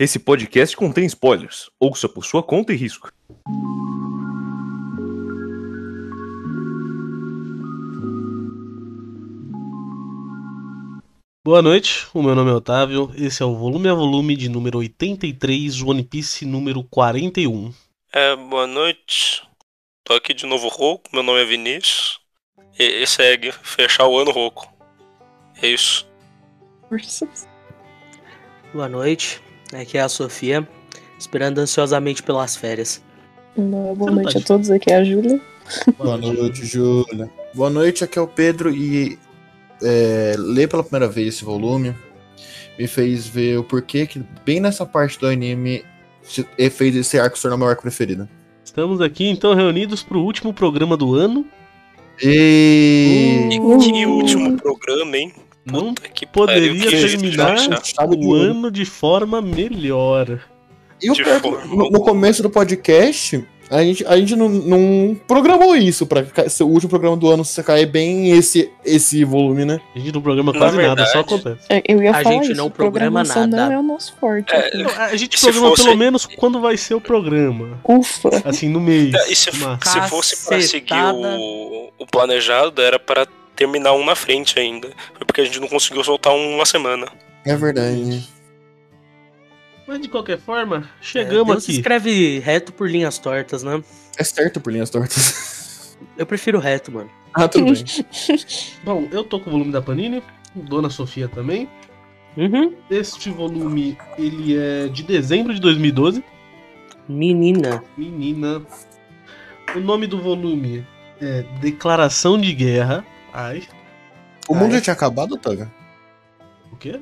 Esse podcast contém spoilers. Ouça por sua conta e risco. Boa noite, o meu nome é Otávio, esse é o volume a volume de número 83, One Piece número 41. É, boa noite. Tô aqui de novo rouco, meu nome é Vinícius. E, e segue, fechar o ano rouco. É isso. Boa noite, aqui é a Sofia, esperando ansiosamente pelas férias. Boa noite a todos, aqui é a Júlia. Boa noite, Júlia. Boa noite, aqui é o Pedro e é, ler pela primeira vez esse volume me fez ver o porquê que bem nessa parte do anime fez esse arco se tornar meu arco preferido. Estamos aqui então reunidos para o último programa do ano. E... E que último programa, hein? Não Puta que poderia pariu, terminar o ano de forma melhor. E o é no, no começo do podcast, a gente, a gente não, não programou isso pra ser o último programa do ano se cair bem esse, esse volume, né? A gente não programa Na quase nada, só acontece. É, Eu ia A falar gente isso, não programa nada. não é o nosso forte. É, A gente programa fosse- pelo menos quando vai ser o programa. Ufa. Assim, no mês. E se, Mas- se fosse pra seguir o, o planejado, era pra terminar um na frente ainda. Foi porque a gente não conseguiu soltar um uma semana. É verdade. Mas de qualquer forma, É, chegamos Deus aqui. escreve reto por linhas tortas, né? É certo por linhas tortas. Eu prefiro reto, mano. ah, tudo bem. Bom, eu tô com o volume da Panini, Dona Sofia também. Uhum. Este volume, ele é de dezembro de 2012. Menina. Menina. O nome do volume é Declaração de Guerra. Ai, O mundo é? já tinha acabado, Otávio? o quê?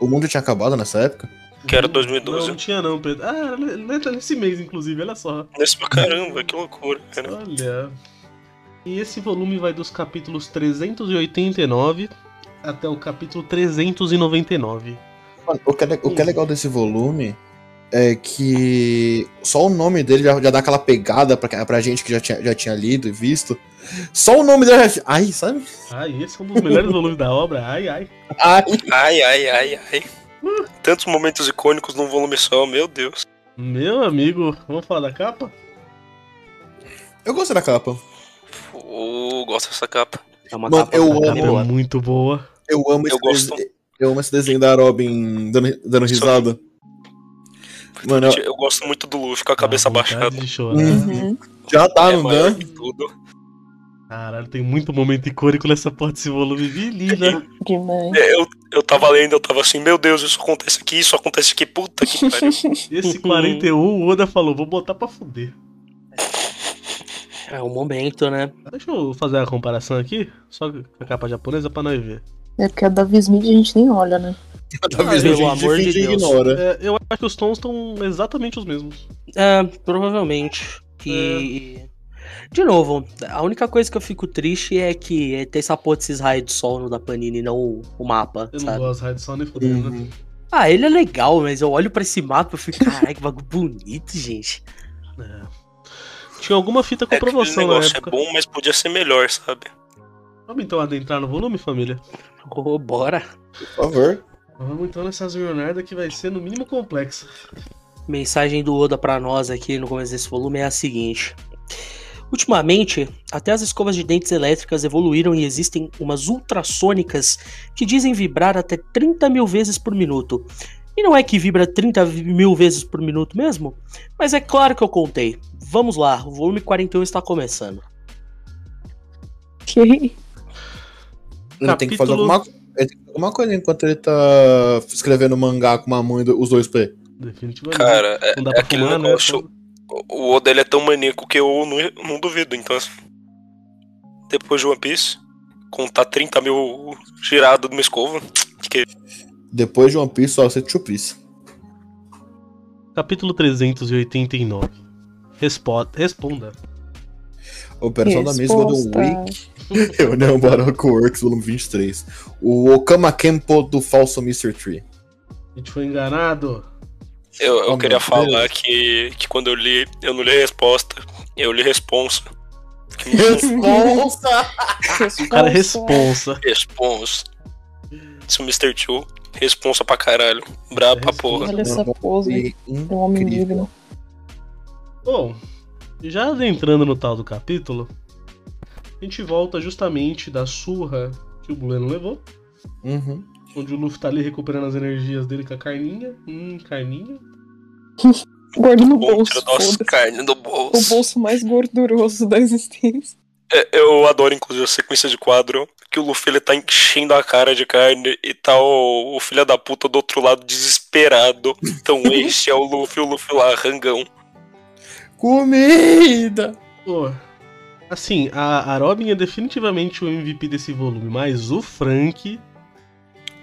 O mundo já tinha acabado nessa época? Que era Não, 2012. Não, tinha não, Pedro. Ah, era ne- nesse mês, inclusive, olha só. Nesse pra caramba, que loucura, cara. Olha. E esse volume vai dos capítulos 389 até o capítulo 399. Mano, o que, é, o que é legal desse volume é que só o nome dele já, já dá aquela pegada pra, pra gente que já tinha, já tinha lido e visto. Só o nome dele já. Ai, sabe? Ai, esse é um dos melhores volumes da obra. Ai, ai. Ai. Ai, ai, ai, ai. Tantos momentos icônicos num volume só, meu Deus. Meu amigo, vamos falar da capa? Eu gostei da capa. Oh, gosto dessa capa. É uma Mano, capa, eu uma amo- capa É boa. muito boa. Eu amo Eu esse gosto. dese- Eu amo esse desenho da Robin dando, dando risada. Mano, eu- Eu gosto muito do Luffy com a cabeça vontade abaixada. Uhum. já tá, é não dá? tudo. Caralho, tem muito momento icônico nessa porra desse volume. Menina. Demais. É, Eu, eu tava lendo, eu tava assim, meu Deus, isso acontece aqui, isso acontece aqui, puta que pariu. Esse 41, o Oda falou, vou botar pra fuder. É um momento, né? Deixa eu fazer a comparação aqui, só com a capa japonesa pra nós ver. É porque a da Vismid a gente nem olha, né? Talvez pelo a gente amor de Deus. ignora. É, eu acho que os tons estão exatamente os mesmos. É, provavelmente. E. De novo, a única coisa que eu fico triste é que tem essa porra desses raios de sol no da Panini, não o, o mapa, Eu não sabe? gosto de Raid só nem fudendo. né? Uhum. Ah, ele é legal, mas eu olho pra esse mapa e fico, caralho, que bagulho bonito, gente. É. Tinha alguma fita com É promoção na negócio é bom, mas podia ser melhor, sabe? Vamos então adentrar no volume, família? Ô, bora. Por favor. Vamos então nessa jornada que vai ser no mínimo complexa. Mensagem do Oda pra nós aqui no começo desse volume é a seguinte. Ultimamente, até as escovas de dentes elétricas evoluíram e existem umas ultrassônicas que dizem vibrar até 30 mil vezes por minuto. E não é que vibra 30 mil vezes por minuto mesmo? Mas é claro que eu contei. Vamos lá, o volume 41 está começando. Que... Ele tem que fazer Capítulo- alguma, ele tem que alguma coisa enquanto ele tá escrevendo mangá com uma mão e do- os dois P. Definitivamente. Cara, é, não dá é pra aquele fumar, né? negócio. O Oda ele é tão maníaco que eu não, não duvido. Então, assim, depois de One Piece, contar 30 mil girados numa escova. Que Depois de One Piece, só você Piece. Capítulo 389. Respo- Responda. Operação da Mesma do Resposta. Week. Reunião Baroque Works, volume 23. O Okama Kempo do falso Mr. Tree. A gente foi enganado. eu, eu Oh, queria falar que, que quando eu li, eu não li a resposta, eu li responsa. Responsa! O cara é responsa. responsa. Isso, Mr. Two. Responsa pra caralho. Brabo pra porra. Olha essa pose. Um homem. Bom, já adentrando no tal do capítulo, a gente volta justamente da surra que o Bueno levou, Uhum. onde o Luffy tá ali recuperando as energias dele com a carninha. Hum, carninha. Gordo no bolso. nossa carne do O bolso. bolso mais gorduroso da existência. É, Eu adoro, inclusive, a sequência de quadro que o Luffy ele tá enchendo a cara de carne e tá o, o filho da puta do outro lado desesperado. Então esse é o Luffy, o Luffy lá, rangão. Comida! Pô, assim, a, a Robin é definitivamente o MVP desse volume, mas o Frank,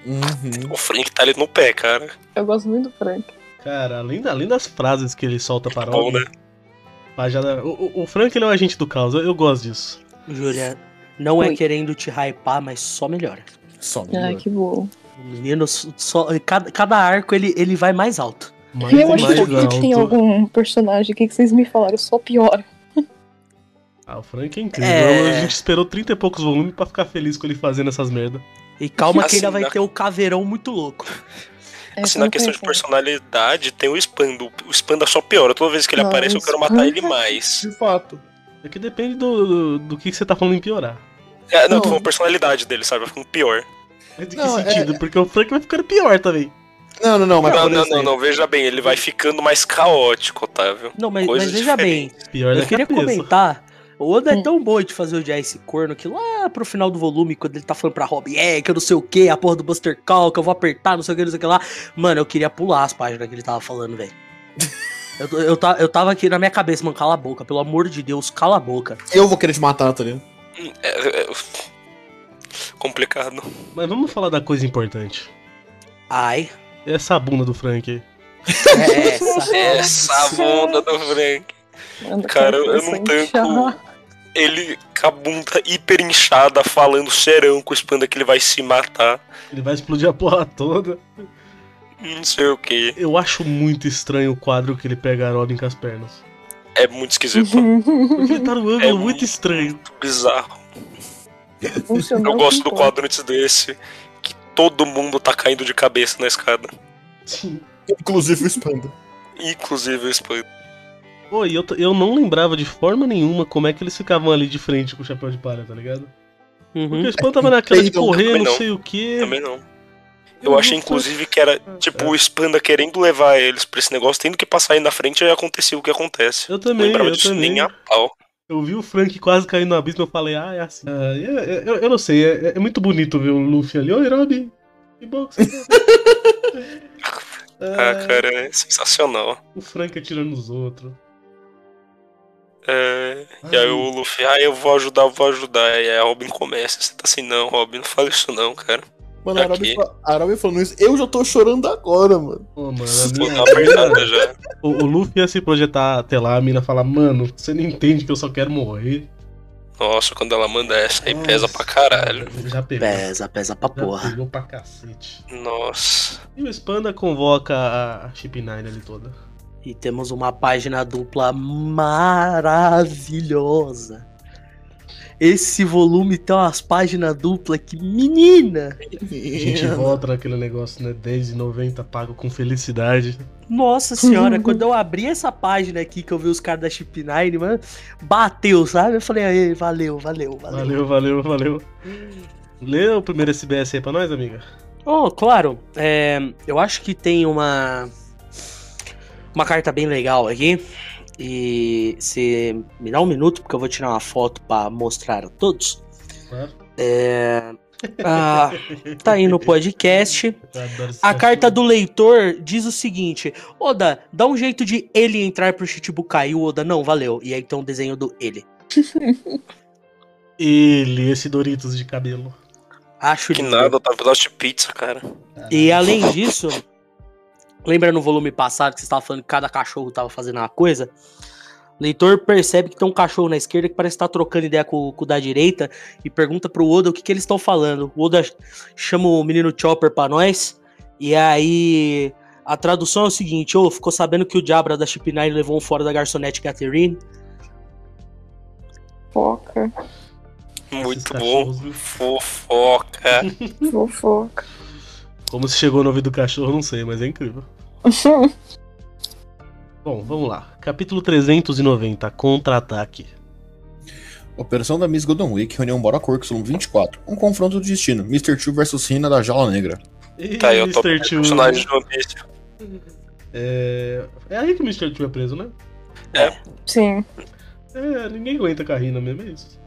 Uhum. O Frank tá ali no pé, cara. Eu gosto muito do Frank. cara, além, da- além das frases que ele solta para Bom, Robin, né? pajada- o, o- Frank ele é o agente do caos, eu, eu gosto disso. Júlia, não é Oi. querendo te hypar, mas só melhora. Só Ai, melhor. que bom. O menino só. Cada, cada arco ele, ele vai mais alto. Mais eu acho mais que alto. tem algum personagem aqui que vocês me falaram, só piora. Ah, o Frank é incrível. É. A gente esperou 30 e poucos volumes pra ficar feliz com ele fazendo essas merda. E calma que Assim, ainda vai na- ter o caveirão muito louco. É, Assim, na questão de personalidade, tem o Spando. O Spanda só piora. Toda vez que ele Não, aparece, eu quero matar ele mais. De fato. É que depende do, do, do que, que você tá falando em piorar. É, não, Não. eu tô falando a personalidade dele, sabe? Vai ficando pior. Mas de que Não, é- sentido? Porque o Frank vai ficando pior também. Não, não, não, mas Não, não, não, exemplo- não, veja bem, ele vai ficando mais caótico, Otávio. Não, mas, mas veja bem, Pior eu queria cabeça. comentar. O Oda é Hum. tão bom de fazer odiar esse corno que lá pro final do volume, quando ele tá falando pra Robin, é, que eu não sei o que, a porra do Buster Call, que eu vou apertar, não sei o que, não sei o que lá. Mano, eu queria pular as páginas que ele tava falando, velho. Eu, eu, eu tava aqui na minha cabeça, mano, cala a boca, pelo amor de Deus, cala a boca. Eu vou querer te matar, tá ligado? Hum, É, é- complicado. Mas vamos falar da coisa importante. Ai, Essa bunda do Frank aí. é essa. Essa bunda do Frank. Cara, eu não coisa inchar. tanco. Ele com a bunda hiper inchada, falando serão com o Spanda que ele vai se matar. Ele vai explodir a porra toda. Não sei o que. Eu acho muito estranho o quadro que ele pega a Robin com as pernas. É muito esquisito. Porque ele tá no ângulo É muito muito estranho. Bizarro. Funcionou Eu gosto do quadro antes desse. Que todo mundo tá caindo de cabeça na escada. Sim. Inclusive o Spanda. Inclusive o Spanda. Pô, e eu, t- eu não lembrava de forma nenhuma como é que eles ficavam ali de frente com o chapéu de palha, tá ligado? Porque Uhum. o Spam tava naquela de Peidam, correr, não não. sei o quê. Também não. Eu achei, inclusive, que era, tipo, o Spanda querendo levar eles pra esse negócio, tendo que passar aí na frente, aí acontecia o que acontece. Eu Não também, lembrava eu disso também. nem a pau. Eu vi o Frank quase caindo no abismo, eu falei, ah, é assim. Ah, eu, eu, eu não sei, é, é muito bonito ver o Luffy ali. Oi, Robin. Que bom que você tá. Ah, cara, é sensacional. O Frank atirando nos outros. É, e aí o Luffy, ah, eu vou ajudar, eu vou ajudar. E aí a Robin começa, você tá assim, não, Robin, não fala isso não, cara. Mano, a. Robin, a Robin falando isso, eu já tô chorando agora, mano. Pô, mano, Tô a na mina, apertada já. o, o Luffy ia se projetar até lá, a mina fala, mano, você não entende que eu só quero morrer. Nossa, quando ela manda essa aí Nossa, pesa pra caralho. Já pegou. Pesa, pesa pra Já porra. pegou pra cacete. Nossa. E o Spanda convoca a Chip 9 ali toda. E temos uma página dupla maravilhosa. Esse volume tem umas páginas duplas que, menina! A gente volta naquele negócio, né? 10,90 pago com felicidade. Nossa senhora, quando eu abri essa página aqui que eu vi os caras da Chip 9, mano, bateu, sabe? Eu falei, aí, valeu, valeu, valeu. Valeu, valeu, valeu. Lê o primeiro SBS aí pra nós, amiga. Oh, claro, é, eu acho que tem uma uma carta bem legal aqui. E se me dá um minuto, porque eu vou tirar uma foto pra mostrar a todos. Claro. É, ah, tá aí no podcast. A carta do leitor diz o seguinte: Oda, dá um jeito de ele entrar pro Chichibukai. E o Oda, não, valeu. E aí tem um desenho do ele. Ele, esse Doritos de cabelo. Acho Que lindo. nada, tá pedaço de pizza, cara. E além disso, lembra no volume passado que você estava falando que cada cachorro tava fazendo uma coisa? O leitor percebe que tem um cachorro na esquerda que parece estar trocando ideia com, com o da direita e pergunta pro Oda o que, que eles estão falando. O Oda chama o menino Chopper pra nós e aí a tradução é o seguinte: Ô, ficou sabendo que o Diabra da Chip 9 levou um fora da garçonete Catherine? Fofoca. Muito bom. Fofoca. Fofoca. Como se chegou no ouvido do cachorro, não sei, mas é incrível. Bom, vamos lá. Capítulo 390, Contra-ataque. Operação da Miss Golden Week, reunião Bora Corks, volume 24. Um confronto do destino. Mr. Two versus Rina da Jaula Negra. E Tá aí, eu tô Mr. Personagem de One Piece. É... é aí que o Mr. Two é preso, né? Sim. É, ninguém aguenta com a Rina mesmo, é isso.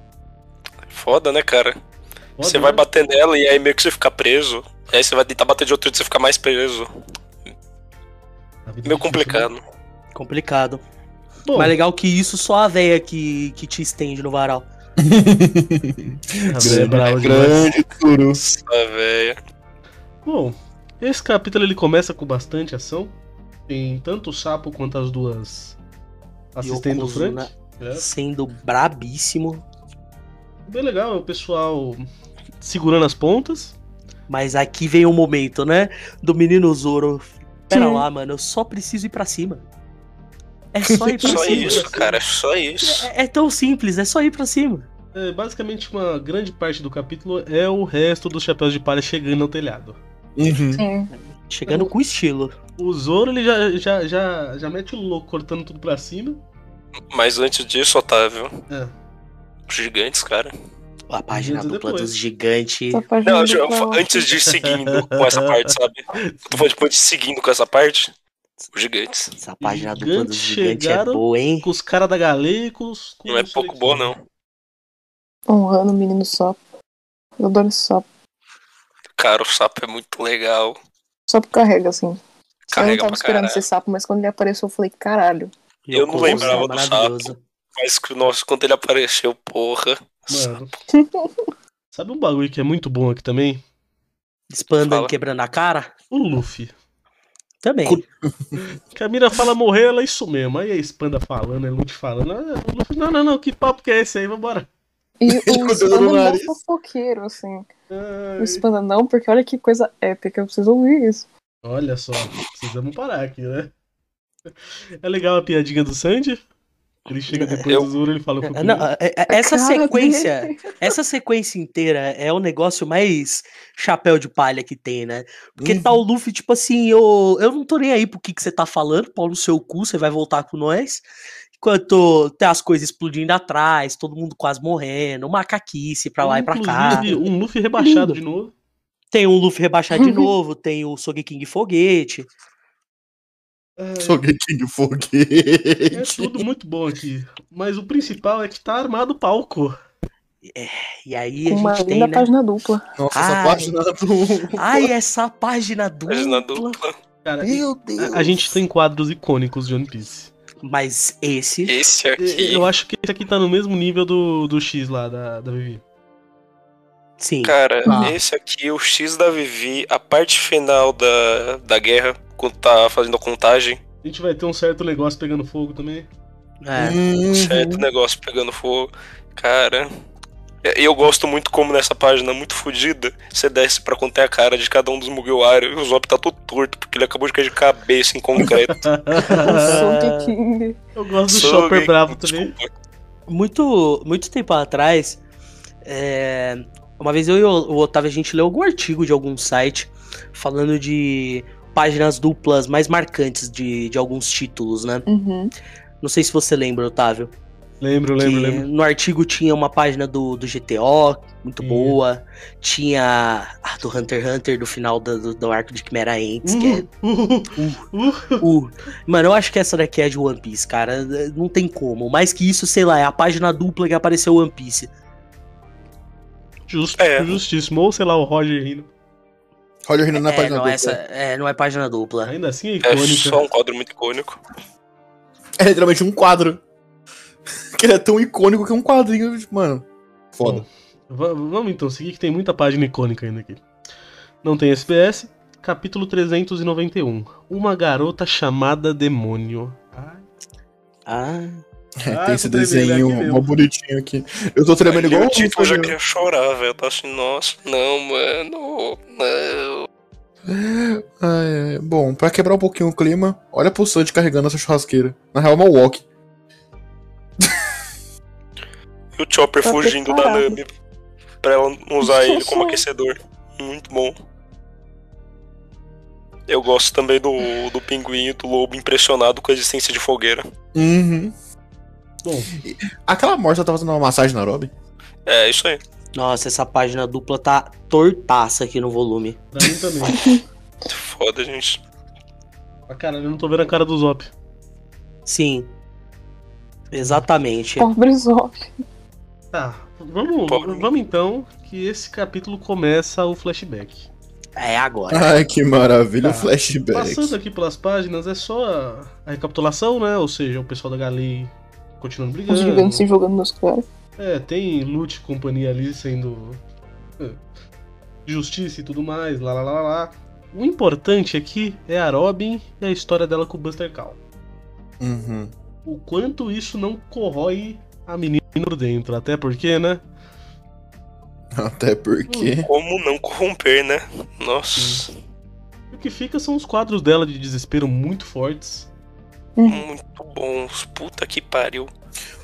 Foda, né, cara? Foda, você vai né? bater nela e aí meio que você fica preso. Aí você vai tentar bater de outro e você fica mais preso. A vida é Meio difícil, complicado. né? Complicado. Bom, Mas legal que isso só a véia que, que te estende no varal. a véia é brava grande, Turu. Nossa, velho. Bom, esse capítulo ele começa com bastante ação. Tem tanto o sapo quanto as duas assistentes do Frank. É, Sendo brabíssimo. bem legal, é o pessoal segurando as pontas. Mas aqui vem o momento, né? Do menino Zoro. Pera Sim. lá, mano, eu só preciso ir pra cima. É só ir pra Só cima. isso, cara. É só isso. É, é tão simples, é só ir pra cima. É, basicamente, uma grande parte do capítulo é o resto dos chapéus de palha chegando ao telhado. Uhum. Sim. Chegando com estilo. O Zoro ele já, já, já, já mete o louco cortando tudo pra cima. Mas antes disso, Otávio, É. os gigantes, cara. A página dupla depois. dos gigantes. Não, do eu- Clau. antes de ir seguindo com essa parte, sabe? Eu falando tipo, antes de seguindo com essa parte, os gigantes. Essa página Os dupla dos gigantes é boa, hein? Com os caras da Galeia com os. com Não é pouco boa, não. Honrando o menino sapo. Eu adoro esse sapo. Cara, o sapo é muito legal. Sapo carrega, assim. eu Carrega não tava pra esperando caralho. esse sapo, mas quando ele apareceu, eu falei, caralho. Eu não Yokozuna lembrava é do maravilhoso. Mas, que, nossa, quando ele apareceu, porra. Mano. Sabe um bagulho que é muito bom aqui também? Spandam Fala. quebrando a cara? O Luffy. Também. Que a mina fala morrer, ela é isso mesmo. Aí a Spanda falando, é Lute falando. Ah, o Luffy, não, não, não, que papo que é esse aí? Vambora. E o Spanda é mó nariz. fofoqueiro, assim. Ai, O Spanda não, porque olha que coisa épica, eu preciso ouvir isso. olha só, precisamos parar aqui, né? É legal a piadinha do Sandy. Ele chega depois Eu- do Zoro e ele fala. "Eu fui Não, comigo." é- é- essa Cara sequência, dele. essa sequência inteira é o negócio mais chapéu de palha que tem, né? Porque tá o Luffy, tipo assim, eu, eu não tô nem aí pro que, que você tá falando, pau no seu cu, você vai voltar com nós. Enquanto tem as coisas explodindo atrás, todo mundo quase morrendo, macaquice pra lá e pra cá. Inclusive, um Luffy rebaixado Lindo. de novo. Tem o Luffy rebaixado de novo, tem o Sogeking Foguete. Ai, Sogeking É foguete. tudo muito bom aqui. Mas o principal é que tá armado o palco. E aí Com a uma gente tem, linda né? página dupla. Nossa, Ai. essa página do. Ai, essa página dupla. Página dupla. Cara, Meu Deus. a, a gente tem quadros icônicos de One Piece. Mas esse. Esse aqui. Eu acho que esse aqui tá no mesmo nível do, do X lá da, da Vivi. Sim. Cara, Ah. esse aqui, o X da Vivi, a parte final da, da guerra, quando tá fazendo a contagem, A gente vai ter um certo negócio pegando fogo também. É. Uhum. certo negócio pegando fogo. Cara. e- Eu gosto muito como nessa página muito fodida, você desce pra contar a cara de cada um dos Mugiwara e o Zop tá todo torto, porque ele acabou de cair de cabeça em concreto. Eu gosto do Sogue- Chopper bravo também. Desculpa. muito, muito tempo atrás, é, uma vez eu e o Otávio, a gente leu algum artigo de algum site falando de páginas duplas mais marcantes de, de alguns títulos, né? Uhum. Não sei se você lembra, Otávio. Lembro, que lembro, lembro. No artigo tinha uma página do, do GTO, muito Sim. boa. Tinha a do Hunter x Hunter do final do, do, do arco de Chimera Ants, que é Uh, uh, uh. Uh, mano, eu acho que essa daqui é de One Piece, cara. Não tem como. Mais que isso, sei lá, é a página dupla que apareceu One Piece. Justo, É. justíssimo. Ou sei lá, o Roger rindo. Roger rindo na é, página não, dupla. essa, é, não é página dupla. Ainda assim é É icônica. só um quadro muito icônico. É literalmente um quadro. que ele é tão icônico que é um quadrinho, mano. Foda. Va- vamos então seguir que tem muita página icônica ainda aqui. Não tem SBS. Capítulo 391. Uma garota chamada Demônio. Ai, Ah, É, Ah, tem esse desenho mó bonitinho aqui. Eu tô tremendo Ali igual o tipo, eu já queria chorar, velho. Eu tava assim, nossa, não, mano, não. Ai, ai. Bom, pra quebrar um pouquinho o clima, olha pro Sandy carregando essa churrasqueira. Na real, é uma walk. E o Chopper Tá fugindo da preparado. Nami pra ela não usar ele como aquecedor. Muito bom. Eu gosto também do, do pinguim e do lobo impressionado com a existência de fogueira. Uhum. Bom, Aquela morte ela tá fazendo uma massagem na Robin. É, isso aí. Nossa, essa página dupla tá tortaça aqui no volume. pra mim também. Foda, gente. Ah, caralho, eu não tô vendo a cara do Zop. Sim. Exatamente. Pobre Zop. Tá, vamos, Pobre. vamos então, que esse capítulo começa o flashback. É agora. Ai, que maravilha, o Tá. flashback. Passando aqui pelas páginas, é só a, a recapitulação, né? Ou seja, o pessoal da Galei continuando Os brigando. gigantes se jogando nos caras. É, tem Lute e companhia ali sendo. é, Justiça e tudo mais, lá lá lá lá. O importante aqui é a Robin e a história dela com o Buster Call. Uhum. O quanto isso não corrói a menina por dentro. Até porque, né? Até porque. Como não corromper, né? Nossa, O que fica são os quadros dela de desespero muito fortes. Muito bons. Puta que pariu.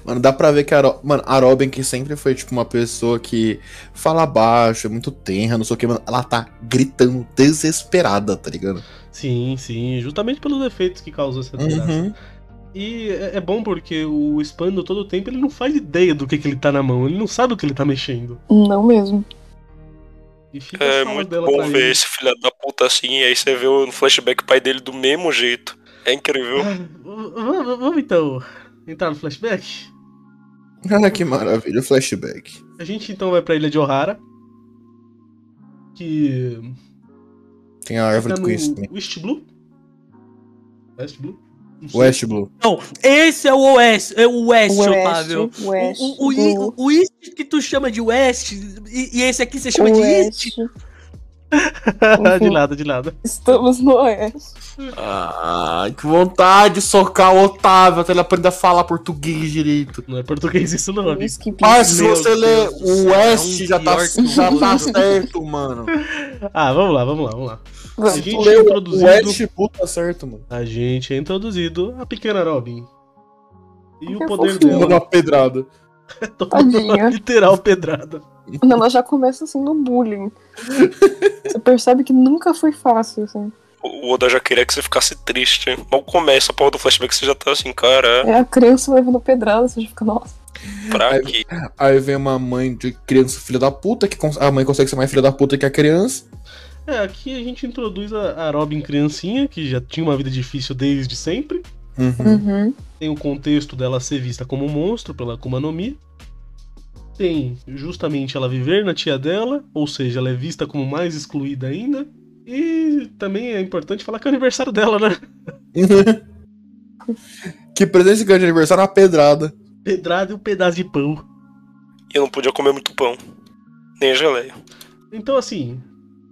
Mano, dá pra ver que a, Ro... mano, a Robin, que sempre foi, tipo, uma pessoa que fala baixo, é muito tenra, não sei o que, mano, ela tá gritando desesperada, tá ligado? Sim, sim, justamente pelos efeitos que causou essa desgraça. Uhum. E é, é bom porque o Spando todo o tempo ele não faz ideia do que, que ele tá na mão, ele não sabe o que ele tá mexendo. Não mesmo. E fica É muito dela bom ver ele. esse filho da puta assim, e aí você vê no flashback o pai dele do mesmo jeito. É incrível. Ah, v- v- Vamos então entrar no flashback? Ah, que maravilha, o flashback. A gente então vai pra ilha de Ohara. Que. Tem a árvore do conhecimento. West Blue? West Blue? West Blue. Não, esse é o Oeste, é o Oeste, West, Otávio. West, o, o, o, o, East que tu chama de West e, e esse aqui você chama de East. Oeste. de nada, de nada. Estamos no Oeste. Ai, que vontade de socar o Otávio até ele aprender a falar português direito. Não é português isso não, amigo. Mas se você do o West, é um já tá, o já tá certo, mano. Ah, vamos lá, vamos lá, vamos lá. A gente é o introduzido. West, puta certo, mano. A gente é introduzido a pequena Robin. E o poder fofinho. Uma dela. pedrada. Literal pedrada. Ela já começa assim no bullying. Você percebe que nunca foi fácil, assim. O Oda já queria que você ficasse triste. Mal começa a porra do flashback, você já tá assim, cara, É a criança levando pedrada, você já fica, nossa. pra Aí- quê? Aí vem uma mãe de criança filha da puta, que a mãe consegue ser mais filha da puta que a criança. É, aqui a gente introduz a, a Robin criancinha, que já tinha uma vida difícil desde sempre. Uhum. Uhum. Tem o contexto dela ser vista como um monstro pela Akuma no Mi. Tem justamente ela viver na tia dela, ou seja, ela é vista como mais excluída ainda. E também é importante falar que é o aniversário dela, né? que presente grande aniversário é uma pedrada. Pedrada e um pedaço de pão. Eu não podia comer muito pão. Nem a geleia. Então, assim,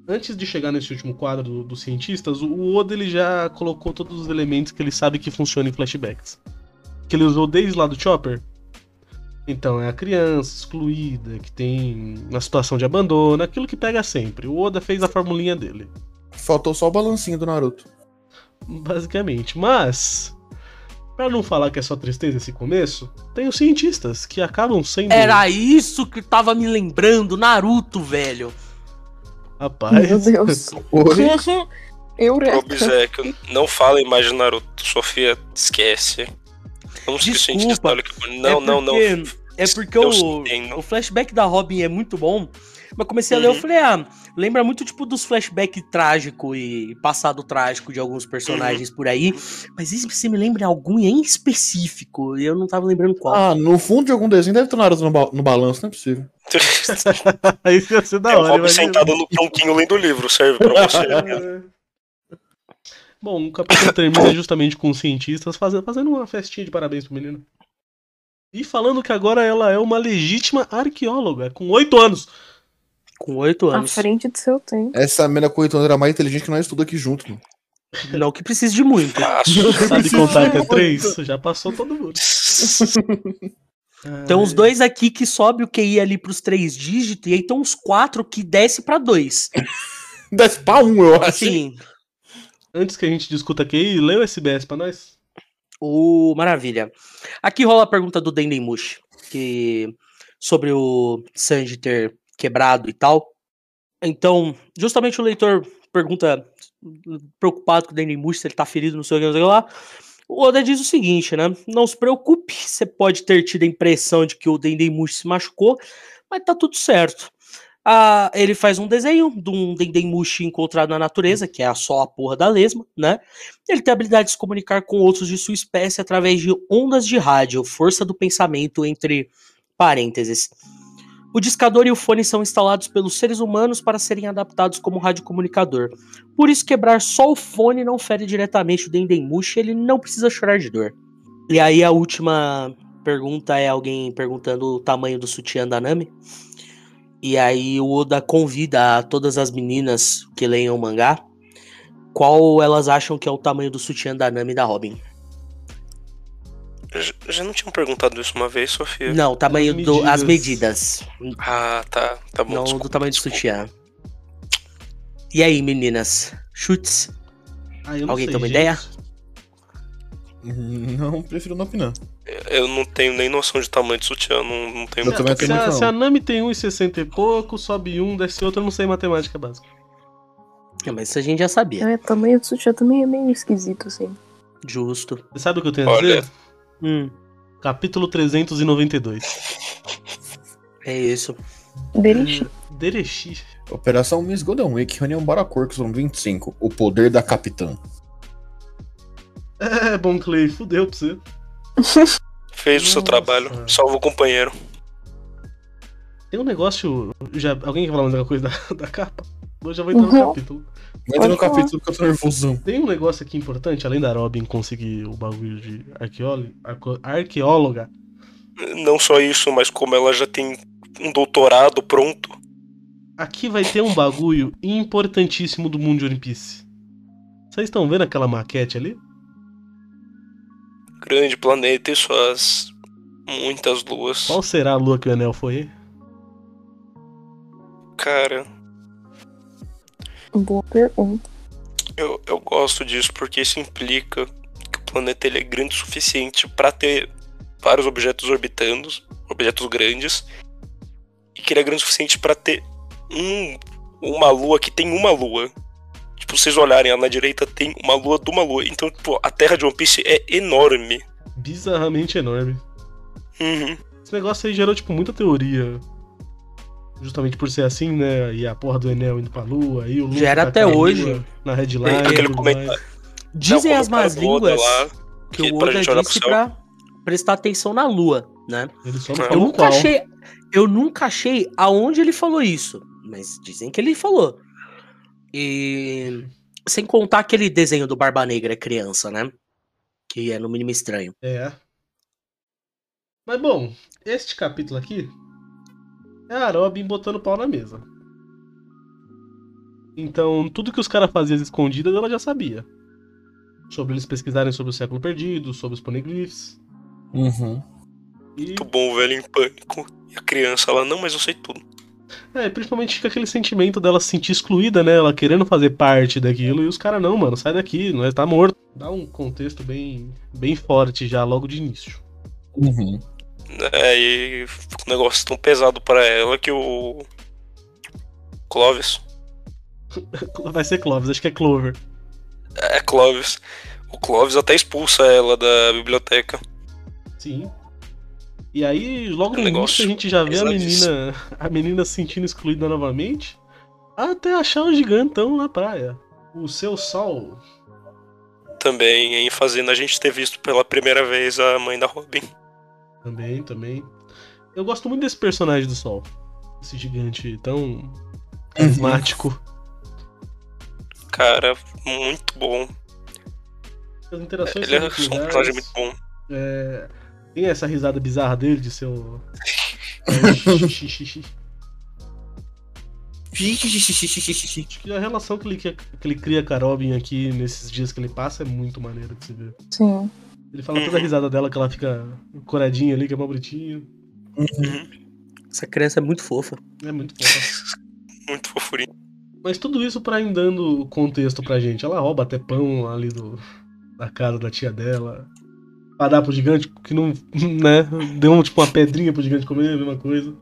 antes de chegar nesse último quadro do- dos cientistas, o- o Oda ele já colocou todos os elementos que ele sabe que funcionam em flashbacks. Que ele usou desde lá do Chopper. Então, é a criança excluída, que tem uma situação de abandono, aquilo que pega sempre. O Oda fez a formulinha dele, Faltou só o balancinho do Naruto. basicamente. Mas, pra não falar que é só tristeza esse começo, tem os cientistas, que acabam sendo. Era isso que tava me lembrando, Naruto, velho. Rapaz. Meu Deus. Eureka. Obséquio, não falem mais de Naruto. Sofia, esquece. Olha que. Não, é não, não. porque, É porque Eu o, o flashback da Robin é muito bom. Mas comecei a ler, eu Uhum. falei, ah, lembra muito tipo dos flashbacks trágico e passado trágico de alguns personagens Uhum. por aí. Mas esse você me lembra algum em específico. E eu não tava lembrando qual. Ah, no fundo de algum desenho deve ter Naruto no, ba- no balanço, não é possível. Aí ia ser da é o hora, Rob sentado no tronquinho lendo o livro, serve pra você. Bom, o capítulo termina justamente com os cientistas fazendo, fazendo uma festinha de parabéns pro menino. E falando que agora ela é uma legítima arqueóloga, com 8 anos. Com oito À anos. frente do seu tempo. Essa menina com 8 anos era mais inteligente que nós tudo aqui junto, mano. Não que precise de muito. Fácil. Sabe contar que é 3? Já passou todo mundo. Tem uns dois aqui que sobe o QI ali pros três dígitos, e aí tem uns quatro que desce pra dois. Desce pra um, eu acho. Assim, Antes que a gente discuta aqui, lê o SBS pra nós. o maravilha. Aqui rola a pergunta do Dendemush, que sobre o Sanji ter quebrado e tal. Então, justamente o leitor pergunta preocupado com o Dendemushi, se ele tá ferido, não sei o que, não sei lá. O Oda diz o seguinte, né? Não se preocupe, você pode ter tido a impressão de que o Dendemushi se machucou, mas tá tudo certo. Ah, ele faz um desenho de um Dendemushi encontrado na natureza, que é só a porra da lesma, né? Ele tem a habilidade de se comunicar com outros de sua espécie através de ondas de rádio, força do pensamento entre parênteses. O discador e o fone são instalados pelos seres humanos para serem adaptados como radiocomunicador. Por isso, quebrar só o fone não fere diretamente o Dendemushi, ele não precisa chorar de dor. E aí, a última pergunta é alguém perguntando o tamanho do sutiã da Nami. E aí, o Oda convida a todas as meninas que leiam o mangá qual elas acham que é o tamanho do sutiã da Nami e da Robin. Já, já não tinham perguntado isso uma vez, Sofia? Não, o tamanho As do. As medidas. medidas. Ah, tá. Tá bom. Não desculpa, do tamanho do desculpa. sutiã. E aí, meninas? Chutes? Ah, eu não Alguém sei, tem uma gente. ideia? Não, prefiro não opinar. Eu não tenho nem noção de tamanho de sutiã, não, não tenho Eu também Se a, se a. Nami tem 1,60 e pouco, sobe um, desce outro, eu não sei matemática básica. Não, mas isso a gente já sabia. É, tamanho do sutiã também é meio esquisito, assim. Justo. Você sabe o que eu tenho a Olha. dizer? Hum, Capítulo 392. é isso. Derichi. Derechi. Operação Miss Golden Week, reunião Baracorcos 25. O poder da capitã. É, bom Clay, fudeu pra você. Fez o seu Nossa. trabalho, salva o companheiro. Tem um negócio. Já, alguém quer falar mais alguma coisa da, da capa? Eu já vou entrar no Uhum. capítulo. Entra no falar. capítulo que eu tô nervosão. Tem um negócio aqui importante, além da Robin conseguir o bagulho de arqueóloga Não só isso, mas como ela já tem um doutorado pronto. aqui vai ter um bagulho importantíssimo do mundo de One Piece. Vocês estão vendo aquela maquete ali? Grande planeta e suas muitas luas. Qual será a lua que o Enel foi? Cara, Boa pergunta. eu, eu gosto disso porque isso implica que o planeta ele é grande o suficiente pra ter vários objetos orbitando, objetos grandes, e que ele é grande o suficiente pra ter um, uma lua que tem uma lua. Tipo, vocês olharem lá na direita, tem uma lua de uma lua. Então, tipo, a Terra de One Piece é enorme. Bizarramente enorme. Uhum. Esse negócio aí gerou, tipo, muita teoria. Justamente por ser assim, né? E a porra do Enel indo pra lua, e o Luffy Gera com até hoje. Na headline. É, aquele tudo comentário. Dizem as más línguas lá, que que o Oda disse pra prestar atenção na lua, né? Ele só não Eu nunca qual. achei. Eu nunca achei aonde ele falou isso. Mas dizem que ele falou. E. Sem contar aquele desenho do Barba Negra criança, né? Que é no mínimo estranho. É. Mas bom, este capítulo aqui é a Robin botando pau na mesa. Então, tudo que os caras faziam às escondidas, ela já sabia. Sobre eles pesquisarem sobre o século perdido, sobre os poneglyphs. Uhum. E, Muito bom, o velho em pânico. E a criança lá, não, mas eu sei tudo. É, principalmente fica aquele sentimento dela se sentir excluída, né? Ela querendo fazer parte daquilo. E os caras, não, mano, sai daqui, não é, tá morto. Dá um contexto bem, bem forte já logo de início. Uhum. É, e fica um negócio tão pesado pra ela que o. Clovis. Vai ser Clovis, acho que é Clover. É, Clovis. O Clovis até expulsa ela da biblioteca. Sim. E aí, logo É no início, a gente já vê a menina, a menina se sentindo excluída novamente, até achar um gigantão na praia. O seu sol. Também, em fazendo a gente ter visto pela primeira vez a mãe da Robin. Também, também. Eu gosto muito desse personagem do sol. Esse gigante tão carismático. Cara, muito bom. As interações Ele é um personagem muito bom. É, Tem essa risada bizarra dele de seu. Acho que a relação que ele, que ele cria com a Robin aqui nesses dias que ele passa é muito maneiro de se ver. Sim. Ele fala toda a risada dela que ela fica coradinha ali, que é mó bonitinho. Essa criança é muito fofa. É muito fofa. Muito fofurinho. Mas tudo isso pra ir dando contexto pra gente. Ela rouba até pão ali do, da casa da tia dela. Pra dar pro gigante, que não. né? Deu tipo uma pedrinha pro gigante comer, a mesma coisa.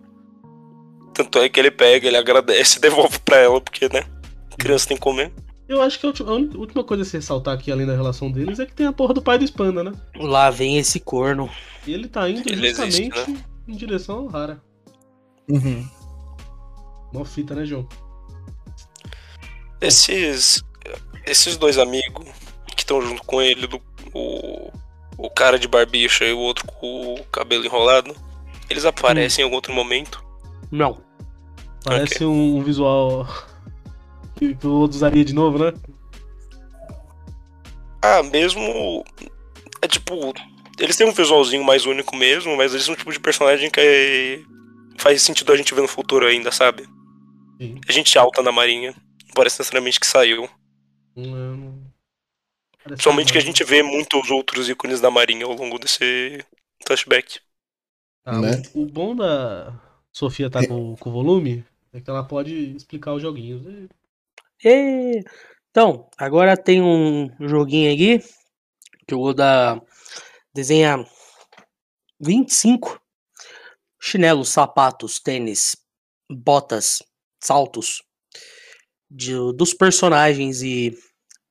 Tanto é que ele pega, ele agradece e devolve pra ela, porque, né? criança tem que comer. Eu acho que a última, coisa a se ressaltar aqui, além da relação deles, é que tem a porra do pai do Spanda, né? Lá vem esse corno. E ele tá indo Ele existe, justamente em direção ao Hara. Uhum. Mó fita, né, João? Esses. Esses dois amigos que estão junto com ele, do, o, o cara de barbicha e o outro com o cabelo enrolado, eles aparecem em algum outro momento. Não. Parece um, um visual que, o outro usaria de novo, né? Ah, mesmo. É tipo. Eles têm um visualzinho mais único mesmo, mas eles são um tipo de personagem que faz sentido a gente ver no futuro ainda, sabe? Sim. A gente alta na marinha. Não parece necessariamente que saiu. Não, Principalmente que a não. gente vê muitos outros ícones da marinha ao longo desse flashback. Ah, Né? o, o bom da Sofia tá com, com o volume é que ela pode explicar os joguinhos. E-. Então, agora tem um joguinho aqui que o Oda desenha 25 chinelos, sapatos, tênis, botas, saltos de- dos personagens e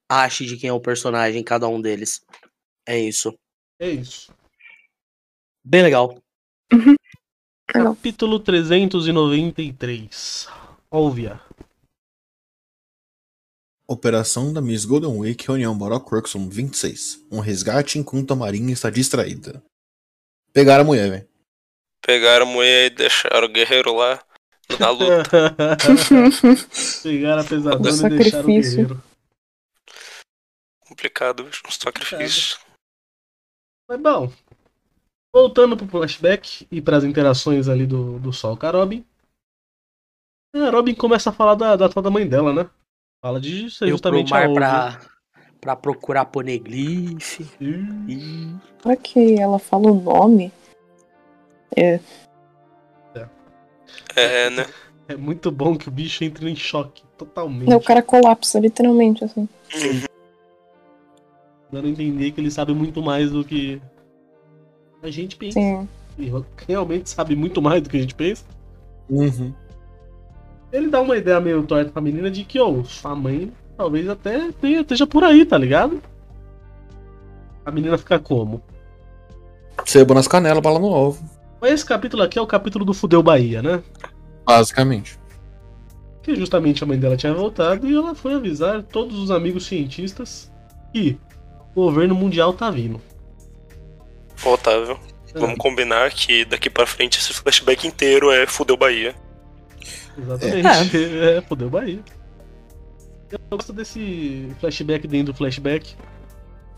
ache de quem é o personagem, cada um deles. É isso. É isso. Bem legal. Legal. Capítulo 393. Olvia. Operação da Miss Golden Week, reunião Baroque Cruxum 26. Um resgate enquanto a marinha está distraída. Pegaram a mulher, velho. Pegaram a mulher e deixaram o guerreiro lá na luta. Pegaram a pesadona e deixaram o guerreiro. Complicado. Um sacrifício. Mas bom, voltando pro flashback e pras interações ali do, do Sol com a Robin. A Robin começa a falar da, da tal da mãe dela, né? Fala de ser justamente a mar Olvia. pra, pra procurar poneglyph. Será que ela fala o nome? É, né? É muito bom que o bicho entre em choque, totalmente. Não, o cara colapsa, literalmente, assim. Dando a entender que ele sabe muito mais do que a gente pensa. Sim. E realmente sabe muito mais do que a gente pensa. Uhum. Ele dá uma ideia meio torta pra menina de que, ó, sua mãe talvez até tenha- esteja por aí, tá ligado? A menina fica como? Sebo nas canelas, bala no ovo. Mas esse capítulo aqui é o capítulo do Fudeu Bahia, né? Basicamente. Que justamente a mãe dela tinha voltado e ela foi avisar todos os amigos cientistas que governo mundial tá vindo. Otávio. Vamos combinar que daqui pra frente esse flashback inteiro é fudeu Bahia. Exatamente. É, Fudeu Bahia. Eu gosto desse flashback dentro do flashback.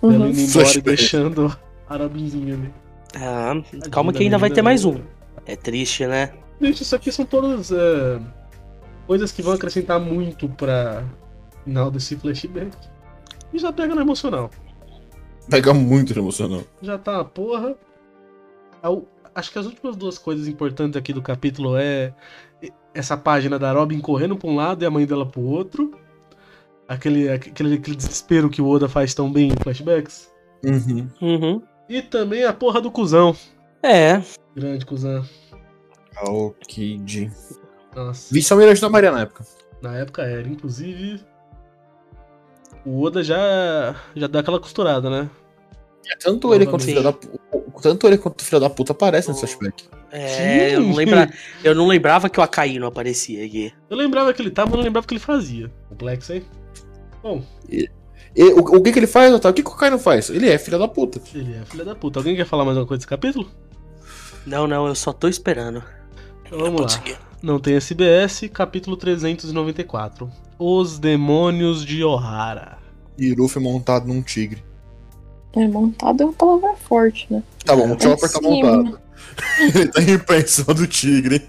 Uhum. indo embora e Flashback. deixando a Robinzinha ali. Ah, calma que ainda vai ter mais um. É triste, né? Gente, isso aqui são todas é, coisas que vão acrescentar muito pra final desse flashback. E já pega no emocional. Pega muito emocional. Já tá uma porra. Ao- Acho que as últimas duas coisas importantes aqui do capítulo é essa página da Robin correndo pra um lado e a mãe dela pro outro. Aquele, aquele, aquele desespero que o Oda faz tão bem em flashbacks. Uhum. Uhum. E também a porra do cuzão. É, Grande cuzão. Alkid. Nossa. Vice-almirante da Maria na época. Na época era, inclusive. O Oda já, já dá aquela costurada, né? Tanto ele quanto o filho da Tanto ele quanto o filho da puta aparecem nesse flashback. é eu, não lembra, eu não lembrava que o Akai não aparecia aqui. Eu lembrava que ele tava, mas não lembrava o que ele fazia. Complexo, hein? Bom, E, o, o que, que ele faz, Otávio? O que, que o Kai não faz? Ele é filho da puta. ele é filho da puta. Alguém quer falar mais alguma coisa desse capítulo? Não, não, eu só tô esperando. Então vamos lá. seguir. Não tem SBS, capítulo 394. Os Demônios de Ohara. E Luffy montado num tigre. É, montado é uma palavra forte, né? Tá bom, o Lá em Chopper tá montado. ele tá em pé em cima do tigre.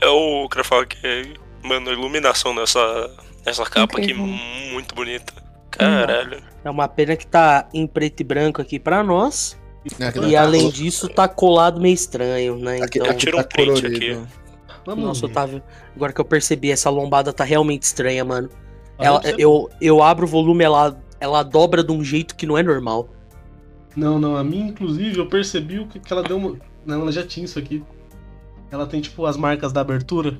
É o que eu falo que é, mano, a iluminação nessa, nessa capa aqui Incrível. muito bonita. Caralho. É uma pena que tá em preto e branco aqui pra nós. É, aqui E tá além disso, tá colado meio estranho, né? Aqui, Então, aqui Tira um tá print colorido. Vamos nossa, ver. Otávio, agora que eu percebi, essa lombada tá realmente estranha, mano. Ela, eu, eu abro o volume, ela, ela dobra de um jeito que não é normal. Não, não, a minha, inclusive, eu percebi que, que ela deu uma. Não, ela já tinha isso aqui. Ela tem, tipo, as marcas da abertura.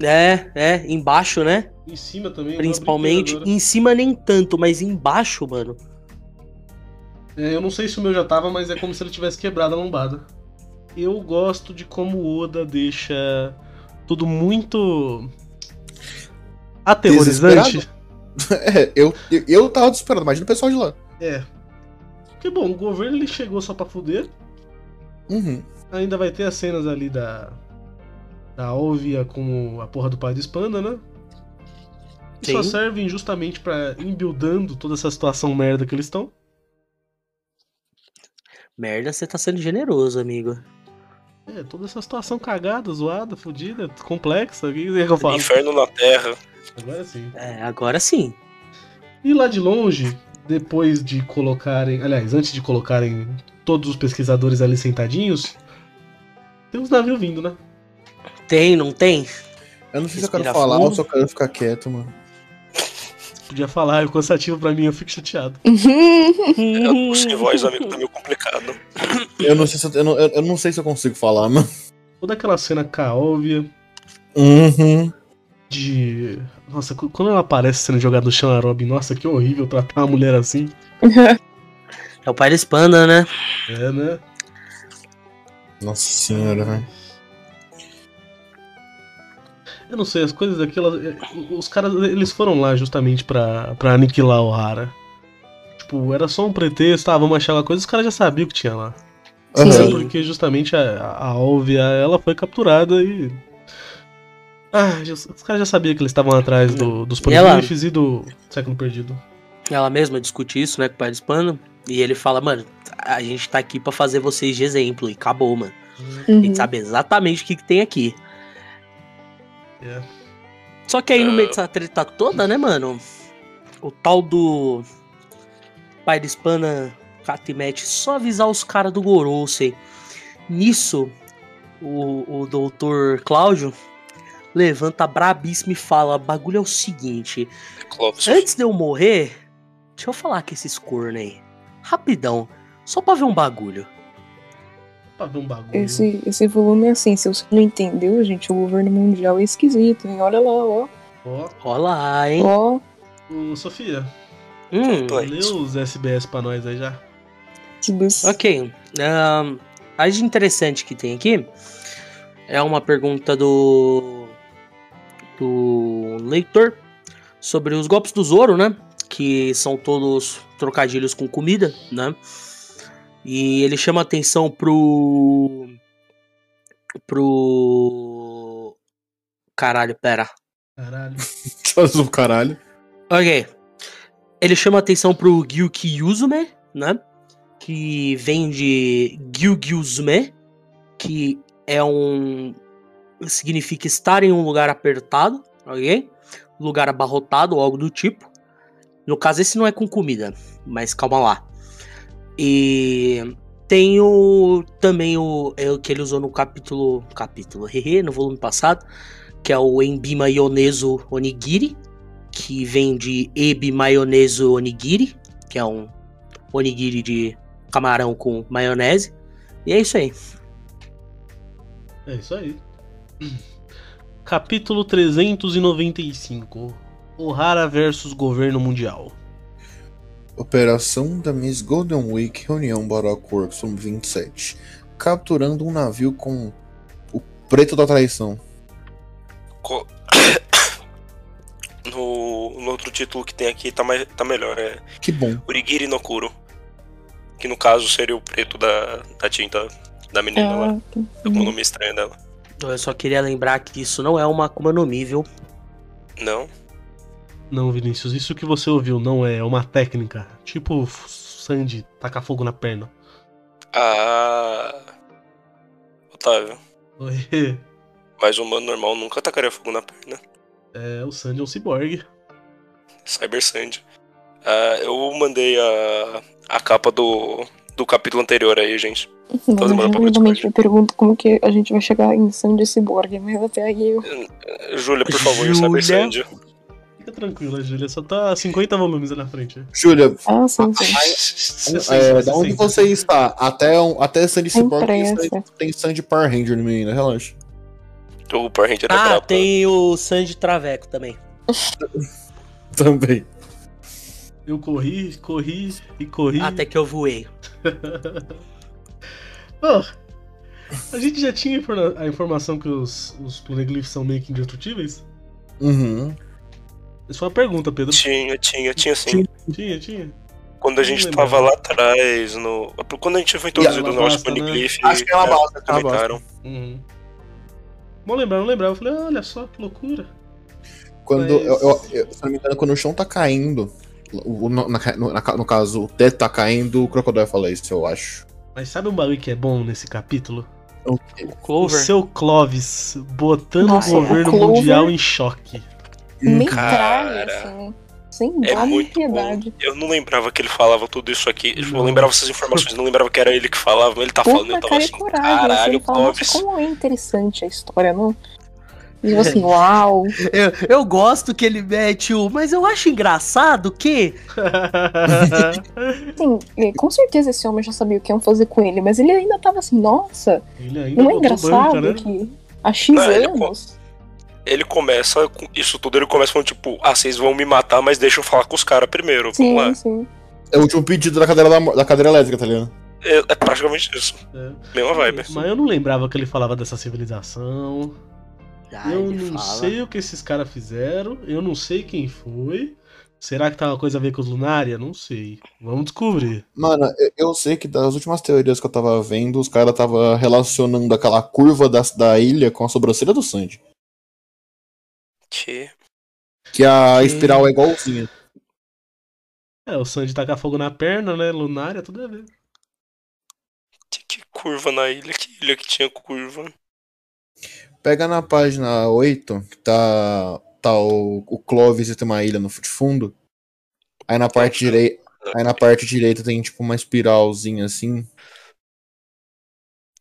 É, é, embaixo, né? Em cima também. Principalmente. Em cima nem tanto, mas embaixo, mano. É, eu não sei se o meu já tava, mas é como se ele tivesse quebrado a lombada. Eu gosto de como o Oda deixa tudo muito. aterrorizante. É, eu, eu, eu tava desesperado, imagina o pessoal de lá. É. Porque, bom, o governo ele chegou só pra fuder. Uhum. Ainda vai ter as cenas ali da. Da Olvia com a porra do pai do Spanda, né? Só Sim. servem justamente pra ir buildando toda essa situação merda que eles estão. Merda, você tá sendo generoso, amigo. É, toda essa situação cagada, zoada, fodida, complexa. O que que eu falo? Inferno na Terra. Agora sim. É, agora sim. E lá de longe, depois de colocarem. Aliás, antes de colocarem todos os pesquisadores ali sentadinhos, tem uns navios vindo, né? Tem, não tem? Eu não sei se eu quero falar fundo. ou só quero ficar quieto, mano. Podia falar, é cansativo pra mim, eu fico chateado. Eu tô sem voz, amigo, tá meio complicado. Eu não sei se eu, eu não, eu, eu não sei se eu consigo falar, mano. Toda aquela cena caóvia Uhum. de. Nossa, qu- quando ela aparece sendo jogada no chão, a Robin, nossa, que horrível tratar uma mulher assim. É o pai da Spanda, né? É, né? Nossa senhora, velho. Eu não sei, as coisas daquelas. Os caras, eles foram lá justamente pra, pra aniquilar o Hara. Tipo, era só um pretexto, ah, vamos achar uma coisa, os caras já sabiam o que tinha lá. Sim. É porque justamente a, a Alvia, ela foi capturada e. Ah, os caras já sabiam que eles estavam atrás do- dos E ela- poneglyphs e do século perdido. Ela mesma discute isso, né, com o pai da Spanda. E ele fala, mano, a gente tá aqui pra fazer vocês de exemplo. E acabou, mano. A Uhum. gente sabe exatamente o que, que tem aqui. É. Só que aí no meio dessa treta toda, né, mano? O tal do pai da Spana Katimete só avisar os caras do Gorosei. Nisso, o, o doutor Cláudio levanta brabíssimo e fala: bagulho é o seguinte. Clóvis. Antes de eu morrer, deixa eu falar com esses corno aí. Rapidão, só pra ver um bagulho. Pra ver um bagulho. Esse, esse volume é assim, se você não entendeu, gente, o governo mundial é esquisito, hein? Olha lá, ó. Ó, Olha lá, hein? Ó, ô, Sofia. Hum, lê os SBS pra nós aí já. ok. ahn, a de interessante que tem aqui é uma pergunta do do leitor sobre os golpes do Zoro, né? Que são todos trocadilhos com comida, né? E ele chama atenção pro pro caralho, pera. Caralho. Faz o caralho. Ok. Ele chama atenção pro Gyuki Yuzume, né? Que vem de Gyugyuzume, que é um. Significa estar em um lugar apertado, ok? Lugar abarrotado ou algo do tipo. No caso, esse não é com comida, mas calma lá. E tem o. também o. É o que ele usou no capítulo. capítulo, no volume passado, que é o Embima Ioneso Onigiri, que vem de Ebi Maionese Onigiri, que é um onigiri de camarão com maionese. E é isso aí. É isso aí. Capítulo 395. Ohara versus Governo Mundial. Operação da Miss Golden Week, reunião Baroque Works, volume 27. Capturando um navio com o preto da traição. Co- No, no outro título que tem aqui tá, mais, tá melhor, é Que bom. Urigiri no Kuro. Que no caso seria o preto da, da tinta da menina lá. Tô com o nome estranho dela. Eu só queria lembrar que isso não é uma Akuma no Mi, viu? Não? Não, Vinícius, isso que você ouviu não é uma técnica. Tipo Sandy tacar fogo na perna. Ah. Otávio. Oi. Mas o humano normal nunca tacaria fogo na perna. É, o Sandy é um ciborgue. Cyber Sand. Ah, eu mandei a, a capa do, do capítulo anterior aí, gente. Não, Todo mundo eu pode realmente me pergunto como que a gente vai chegar em Sandy Cyborg, mas até aí eu... Eh, Júlia, por favor, Cyber Júlia. Sand. Fica tranquila, Júlia. Só tá 50 volumes na frente. Júlia, Ah, sim, sim. é, da onde você está? Até, um, até Sandy Cyborg tem. Sandy- tem Sandy Power Ranger, menina, relaxa. O Power Ranger é Ah, brabo. tem o Sanji Traveco também. Também. Eu corri, corri e corri. Até que eu voei. Bom, a gente já tinha a informação que os, os Poneglyphs são meio que indestrutíveis? Uhum. Isso foi uma pergunta, Pedro. Tinha, tinha, tinha sim. Tinha, tinha. Quando a gente Não tava lembrava. lá atrás, no. Quando a gente foi introduzido novos Alabasta, né? Poneglyph, Acho que é uma é, basta, é comentaram. Uhum. Bom lembrar, não lembrava. Eu falei, olha só que loucura. Quando, Mas- eu, eu- eu- se não me engano, quando o chão tá caindo, o- no, na- no- no caso, o teto tá caindo, o Crocodile fala isso, eu acho. Mas sabe um bagulho que é bom nesse capítulo? O O Clover. seu Clovis botando Nossa, o governo o mundial em choque. Metralha, Cara, assim. Sem É muito piedade. bom. Eu não lembrava que ele falava tudo isso aqui. Tipo, Não. eu lembrava essas informações, não lembrava que era ele que falava, mas ele tá falando, eu Puta tava cara assim, coragem. assim, caralho, ele fala, nossa, como é interessante a história, não? E tipo assim, uau. Eu, eu gosto que ele mete o. Mas eu acho engraçado que. É, com certeza esse homem já sabia o que iam fazer com ele, mas ele ainda tava assim, nossa, Ele ainda não é botou engraçado banca, né? que há X Não, ele anos. Ele começa com isso tudo, ele começa falando, tipo, ah, vocês vão me matar, mas deixa eu falar com os caras primeiro. Sim, Vamos lá. sim. É o último pedido da cadeira, da, da cadeira elétrica, tá ligado? É, é praticamente isso. É. Mesma vibe. Mas eu não lembrava que ele falava dessa civilização. Ah, eu não fala. sei o que esses caras fizeram. Eu não sei quem foi. Será que tá uma coisa a ver com os Lunária? Não sei. Vamos descobrir. Mano, eu, sei que das últimas teorias que eu tava vendo, os caras tava relacionando aquela curva da, da ilha com a sobrancelha do Sandy. Que... Que a Que- espiral é igualzinha. É, o Sandy tacar fogo na perna, né? Lunária, tudo a ver. que, que curva na ilha, que ilha que tinha curva. Pega na página 8, que tá, tá o, o Clovis e tem uma ilha no fundo. Aí na parte direita. Aí na parte direita tem tipo uma espiralzinha assim.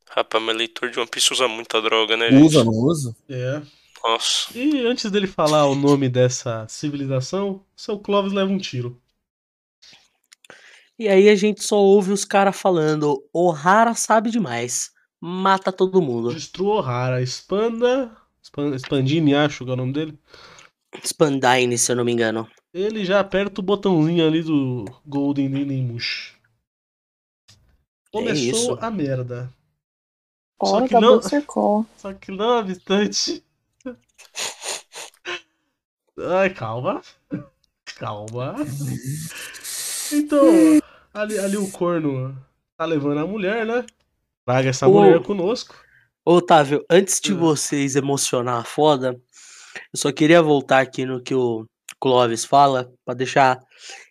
Rapaz, mas leitor de One Piece usa muita droga, né, gente? Usa, não usa? É. Nossa. E antes dele falar o nome dessa civilização, seu Clovis leva um tiro. E aí a gente só ouve os caras falando: Ohara sabe demais. Mata todo mundo. Destrua Ohara, expanda. Expandini, acho que é o nome dele. Spandine, se eu não me engano. Ele já aperta o botãozinho ali do Golden Dinimush. Começou isso. a merda. Só Hora que não- Call. Só que não obstante. Ai, calma. Calma. Então, ali, ali o corno tá levando a mulher, né? Traga essa Ô. mulher conosco. Otávio, antes de Hum. vocês emocionar a foda, eu só queria voltar aqui no que o Clóvis fala, pra deixar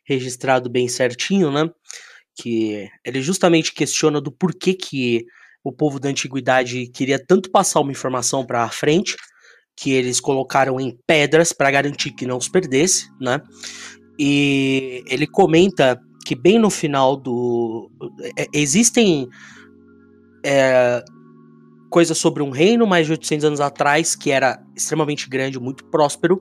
registrado bem certinho, né? Que ele justamente questiona do porquê que o povo da antiguidade queria tanto passar uma informação pra frente, que eles colocaram em pedras pra garantir que não se perdesse, né? E ele comenta que bem no final do. é, Existem é, coisas sobre um reino mais de 800 anos atrás que era extremamente grande, muito próspero.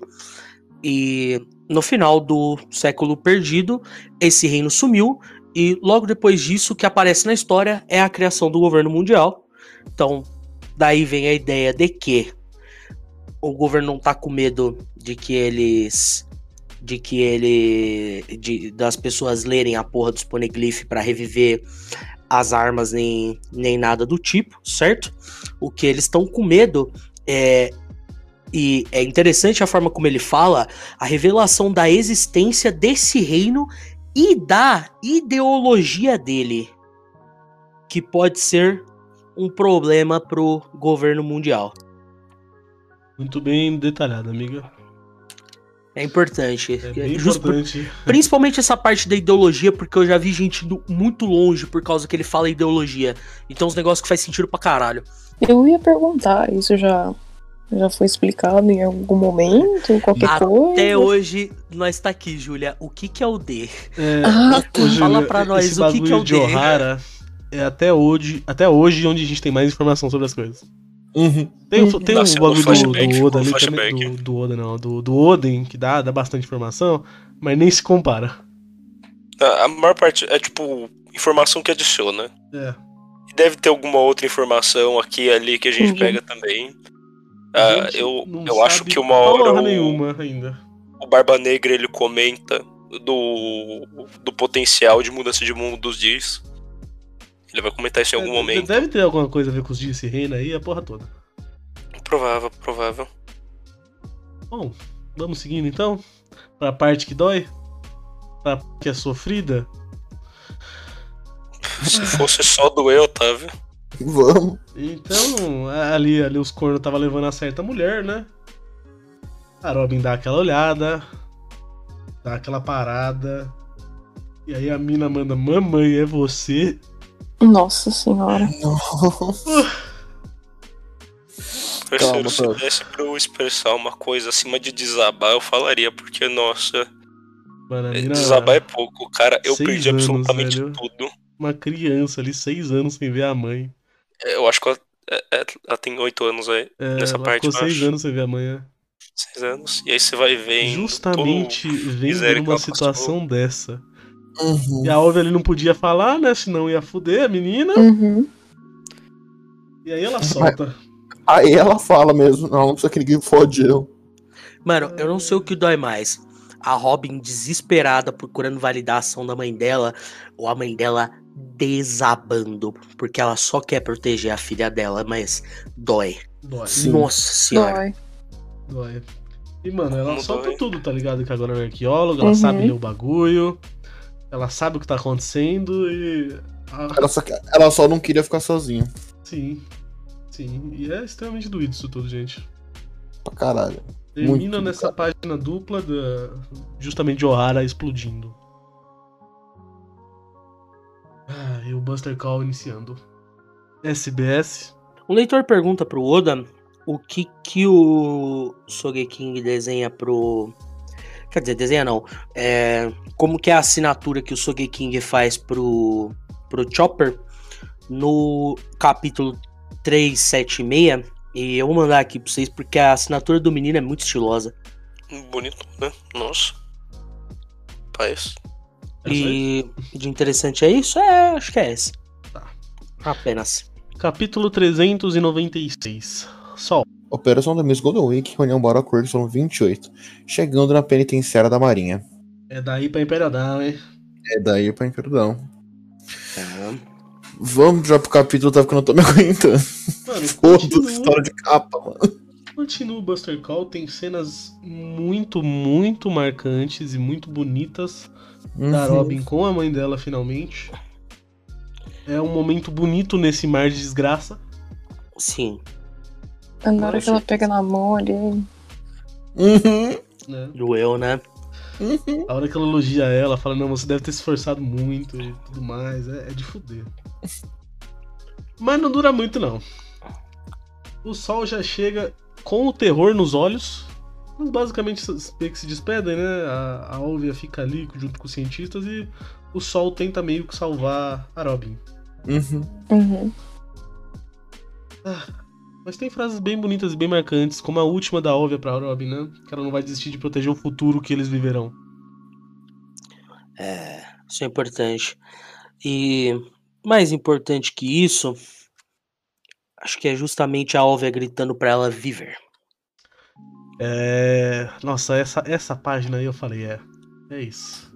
E no final do século perdido, esse reino sumiu. E logo depois disso, o que aparece na história é a criação do governo mundial. Então, daí vem a ideia de que o governo não tá com medo de que eles de que ele de, das pessoas lerem a porra dos poneglyph para reviver as armas nem, nem nada do tipo, certo? O que eles estão com medo é e é interessante a forma como ele fala a revelação da existência desse reino e da ideologia dele, que pode ser um problema pro governo mundial. Muito bem detalhado, amiga. É importante. É bem Justo por- importante. Principalmente essa parte da ideologia, porque eu já vi gente indo muito longe por causa que ele fala ideologia. Então, os negócios que faz sentido pra caralho. Eu ia perguntar, isso já, já foi explicado em algum momento, qualquer Até coisa? hoje, nós tá aqui, Júlia. O que que é o D? É, Ah, tá. Fala pra nós esse o que que é o D. Ohara é até hoje, até hoje onde a gente tem mais informação sobre as coisas. Uhum. Tem, o- Uhum. tem o Nasceu bagulho do, do Oda ali flashback. também. Do, do Oda não, do, do Oden, que dá, dá bastante informação, mas nem se compara. A, a maior parte é tipo informação que adiciona. É. E deve ter alguma outra informação aqui e ali que a gente Uhum. pega também. Ah, gente eu, não eu acho que uma hora o, nenhuma ainda. o Barba Negra ele comenta do, do potencial de mudança de mundo dos dias. Ele vai comentar isso em algum É, momento. Deve ter alguma coisa a ver com os dias e reina aí, a porra toda. Provável, provável. Bom, vamos seguindo então? Pra parte que dói? Pra parte que é sofrida? Se fosse só doer, Otávio. Vamos. Então, ali, ali os cornos tava levando a certa mulher, né? A Robin dá aquela olhada, dá aquela parada. E aí a mina manda, mamãe, é você? Nossa senhora. Parceiro, Calma, se Otávio. desse pra eu expressar uma coisa acima de desabar, eu falaria, porque, nossa, Mano, a mina, desabar é pouco, cara. Eu perdi anos, absolutamente velho. tudo. uma criança ali, seis anos sem ver a mãe. Eu acho que ela, é- é- ela tem oito anos aí, É, nessa ela parte, ficou seis acho. anos sem ver a mãe. é. Seis anos. E aí você vai ver em Justamente vendo ela situação dessa. Uhum. E a ele não podia falar, né? Senão ia fuder a menina. Uhum. E aí ela solta. Aí ela fala mesmo, não, não precisa que ninguém fode eu. Mano, eu não sei o que dói mais. A Robin desesperada procurando validação da mãe dela, ou a mãe dela desabando, porque ela só quer proteger a filha dela, mas dói. Dói. Nossa senhora. Dói. Dói. E, mano, ela Como solta dói? tudo, tá ligado? Que agora ela é arqueóloga, ela Uhum. sabe ler o bagulho, ela sabe o que tá acontecendo e. Ela só, ela só não queria ficar sozinha. sim. Sim. E é extremamente doído isso tudo, gente. Pra caralho. Termina Muito, nessa página dupla da, justamente de O'Hara explodindo. Ah, e o Buster Call iniciando. SBS. Um leitor pergunta pro Oda o que que o Sogeking desenha pro. Quer dizer, desenha não. É, como que é a assinatura que o Sogeking faz pro, pro Chopper no capítulo 376. E eu vou mandar aqui pra vocês porque a assinatura do menino é muito estilosa. Bonito, né? Nossa. Paz. É só E de interessante é isso? É, acho que é esse. Tá. Apenas. Capítulo 396. Sol. Operação da Miss Golden Week, reunião Baroque Works, são 28. Chegando na penitenciária da Marinha. É daí pra Imperial Down, hein? É daí pra Imperdão. Tá. Vamos já pro capítulo, tá? Porque eu não tô me aguentando. Mano, história de capa, mano. continua o Buster Call. Tem cenas muito, muito marcantes e muito bonitas da Uhum. Robin com a mãe dela, finalmente. É um momento bonito nesse mar de desgraça. Sim. Na hora que ela pega na mão ali. Uhum. Né? Doeu, né? A hora que ela elogia ela, fala, não, você deve ter se esforçado muito e tudo mais. É, é de fuder. Mas não dura muito, não. O sol já chega com o terror nos olhos. Mas basicamente meio que se despedem, né? A, a Olvia fica ali junto com os cientistas e o sol tenta meio que salvar a Robin. Uhum. Uhum. Mas tem frases bem bonitas e bem marcantes, como a última da Olvia pra Robin, né? Que ela não vai desistir de proteger o futuro que eles viverão. É, isso é importante. E mais importante que isso, acho que é justamente a Olvia gritando pra ela viver. É. Nossa, essa, essa página aí eu falei, é. É isso.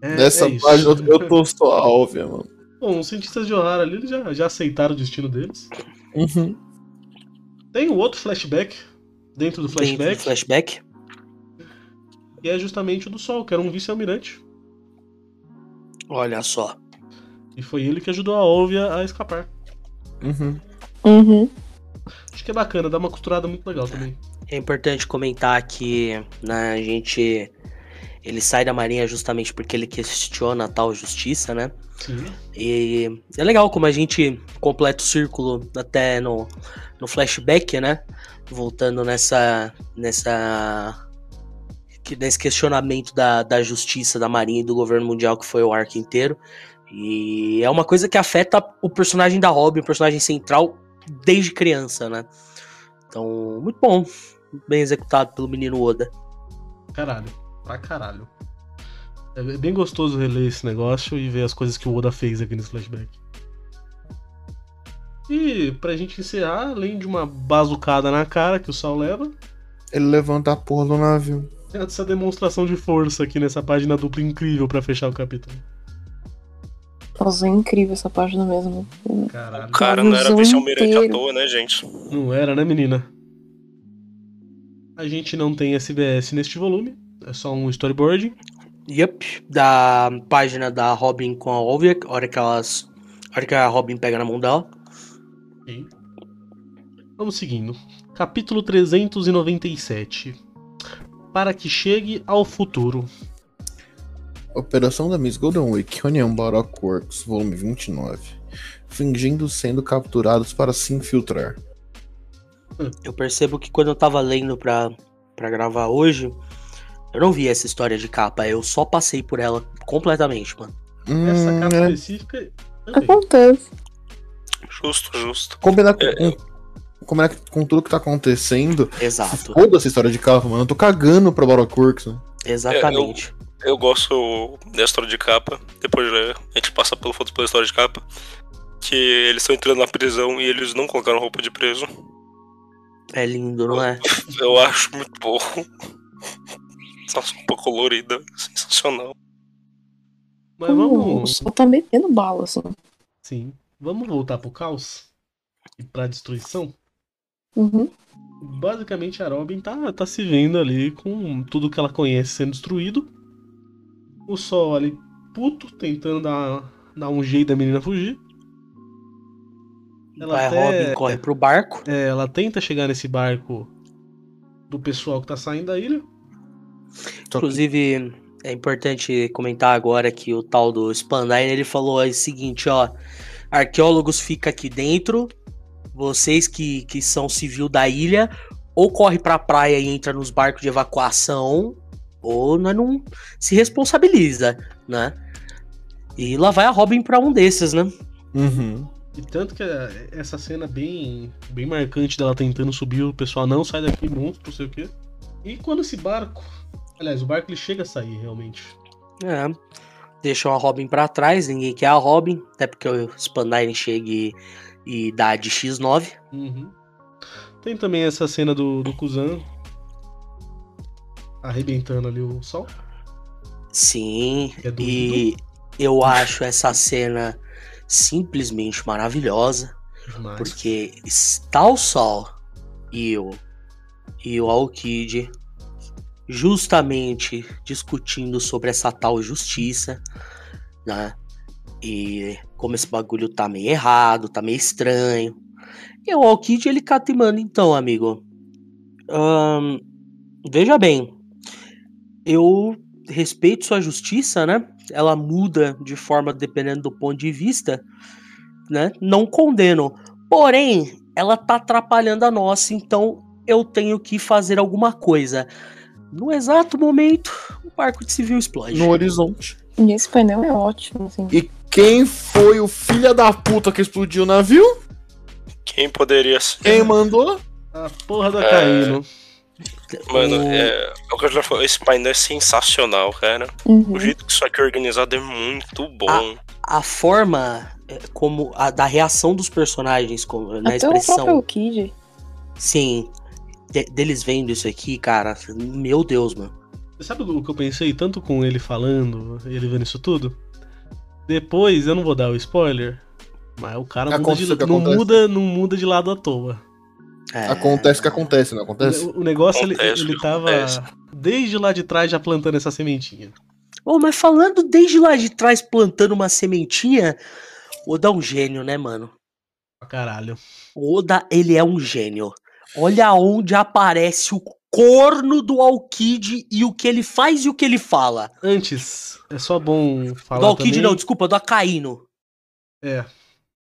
É, Nessa é isso. página eu tô só óbvia, mano. Bom, os cientistas de O'Hara ali eles já, já aceitaram o destino deles. Uhum. Tem um outro flashback dentro do Dentro flashback, do flashback. que é justamente o do Sol, que era um vice-almirante. Olha só. E foi ele que ajudou a Olvia a escapar. Uhum. Uhum. Acho que é bacana, dá uma costurada muito legal também. É importante comentar que né, a gente. Ele sai da marinha justamente porque ele questiona a tal justiça, né? Sim. E é legal como a gente completa o círculo até no, no flashback, né? Voltando nessa. nessa. que- nesse questionamento da, da justiça, da marinha e do governo mundial, que foi o arco inteiro. E é uma coisa que afeta o personagem da Robin, o personagem central, desde criança, né? Então, muito bom. Muito bem executado pelo menino Oda. Caralho. Pra caralho. É bem gostoso reler esse negócio e ver as coisas que o Oda fez aqui nesse flashback. E pra gente encerrar, além de uma bazucada na cara que o Sal leva, Ele levanta a porra do navio. essa demonstração de força aqui nessa página dupla incrível pra fechar o capítulo. Nossa, é incrível essa página mesmo. Caralho. O cara não era vice-almirante à toa, né, gente? Não era, né, menina? A gente não tem SBS neste volume, é só um storyboard. Yep, da página da Robin com a Olivia, a hora que elas. A hora que a Robin pega na mão dela. Ok. Vamos seguindo. Capítulo 397. Para que chegue ao futuro. Operação da Miss Golden Week, Onion Baroque Works, volume 29. Fingindo sendo capturados para se infiltrar. Eu percebo que quando eu tava lendo pra, pra gravar hoje, eu não vi essa história de capa, eu só passei por ela completamente, mano. Essa Hum, capa é, específica. também. Acontece. Justo, justo. combinar com, É, com, combinar com tudo que tá acontecendo. Exato, Foda essa história de capa, mano. Eu tô cagando pra Baroque Works, né? exatamente. Eu gosto da história de capa. Depois né, a gente passa pelo foto pela história de capa. Que eles estão entrando na prisão e eles não colocaram roupa de preso. É lindo, não é? Eu acho muito bom. Nossa, roupa colorida. Sensacional. Mas O vamos. sol tá metendo bala, assim. Sim. Vamos voltar pro caos e pra destruição. Uhum. Basicamente a Robin tá, tá se vendo ali com tudo que ela conhece sendo destruído. O Sol ali puto, tentando dar, dar um jeito da menina fugir. Ela Vai, até- Robin corre pro barco. É, ela tenta chegar nesse barco do pessoal que tá saindo da ilha. Que- Inclusive, é importante comentar agora que o tal do Spandine, ele falou o seguinte, ó. Arqueólogos fica aqui dentro, vocês que, que são civil da ilha, ou corre pra praia e entra nos barcos de evacuação, ou nós não se responsabiliza, né? E lá vai a Robin pra um desses, né? Uhum. E tanto que é, essa cena bem, bem marcante dela tentando subir, o pessoal não sai daqui, monstro, não sei o quê. E quando esse barco. Aliás, o barco ele chega a sair realmente. É. Deixam a Robin pra trás, ninguém quer a Robin, até porque o Spandine chega e, e dá de X9. Uhum. Tem também essa cena do, do Kuzan arrebentando ali o sol. Sim, É e eu acho essa cena simplesmente maravilhosa, demais. porque está o Sol e o, e o Alkid justamente discutindo sobre essa tal justiça, né? E como esse bagulho tá meio errado, tá meio estranho. E o Alkid ele cata manda, então, amigo. veja bem, eu respeito sua justiça, né? Ela muda de forma dependendo do ponto de vista, né? Não condeno. Porém, ela tá atrapalhando a nossa, então eu tenho que fazer alguma coisa. No exato momento, o barco de civil explode. No horizonte. E esse painel é ótimo, assim. E quem foi o filho da puta que explodiu o navio? Quem poderia ser? Quem mandou? A porra da É. Caíno. Mano, O- é, é o que eu já falei, esse painel é sensacional, cara. Uhum. O jeito que isso aqui é organizado é muito bom. A forma é, como a da reação dos personagens, como, na Até o expressão, próprio Kid. sim, de- deles vendo isso aqui, cara, meu Deus, mano. Você sabe o que eu pensei tanto com ele falando, ele vendo isso tudo? Depois, eu não vou dar o spoiler, mas o cara muda de, não, acontece. muda, não muda de lado à toa. É, Acontece o que acontece, não acontece? O, o negócio, ele, Acontece ele que tava acontece. desde lá de trás já plantando essa sementinha. Ô, mas falando desde lá de trás plantando uma sementinha, o Oda é um gênio, né, mano? Pra caralho. O Oda, ele é um gênio. Olha onde aparece o corno do Alkid e o que ele faz e o que ele fala. Antes, é só bom falar do Alkid também... não, desculpa, do Acaíno. É.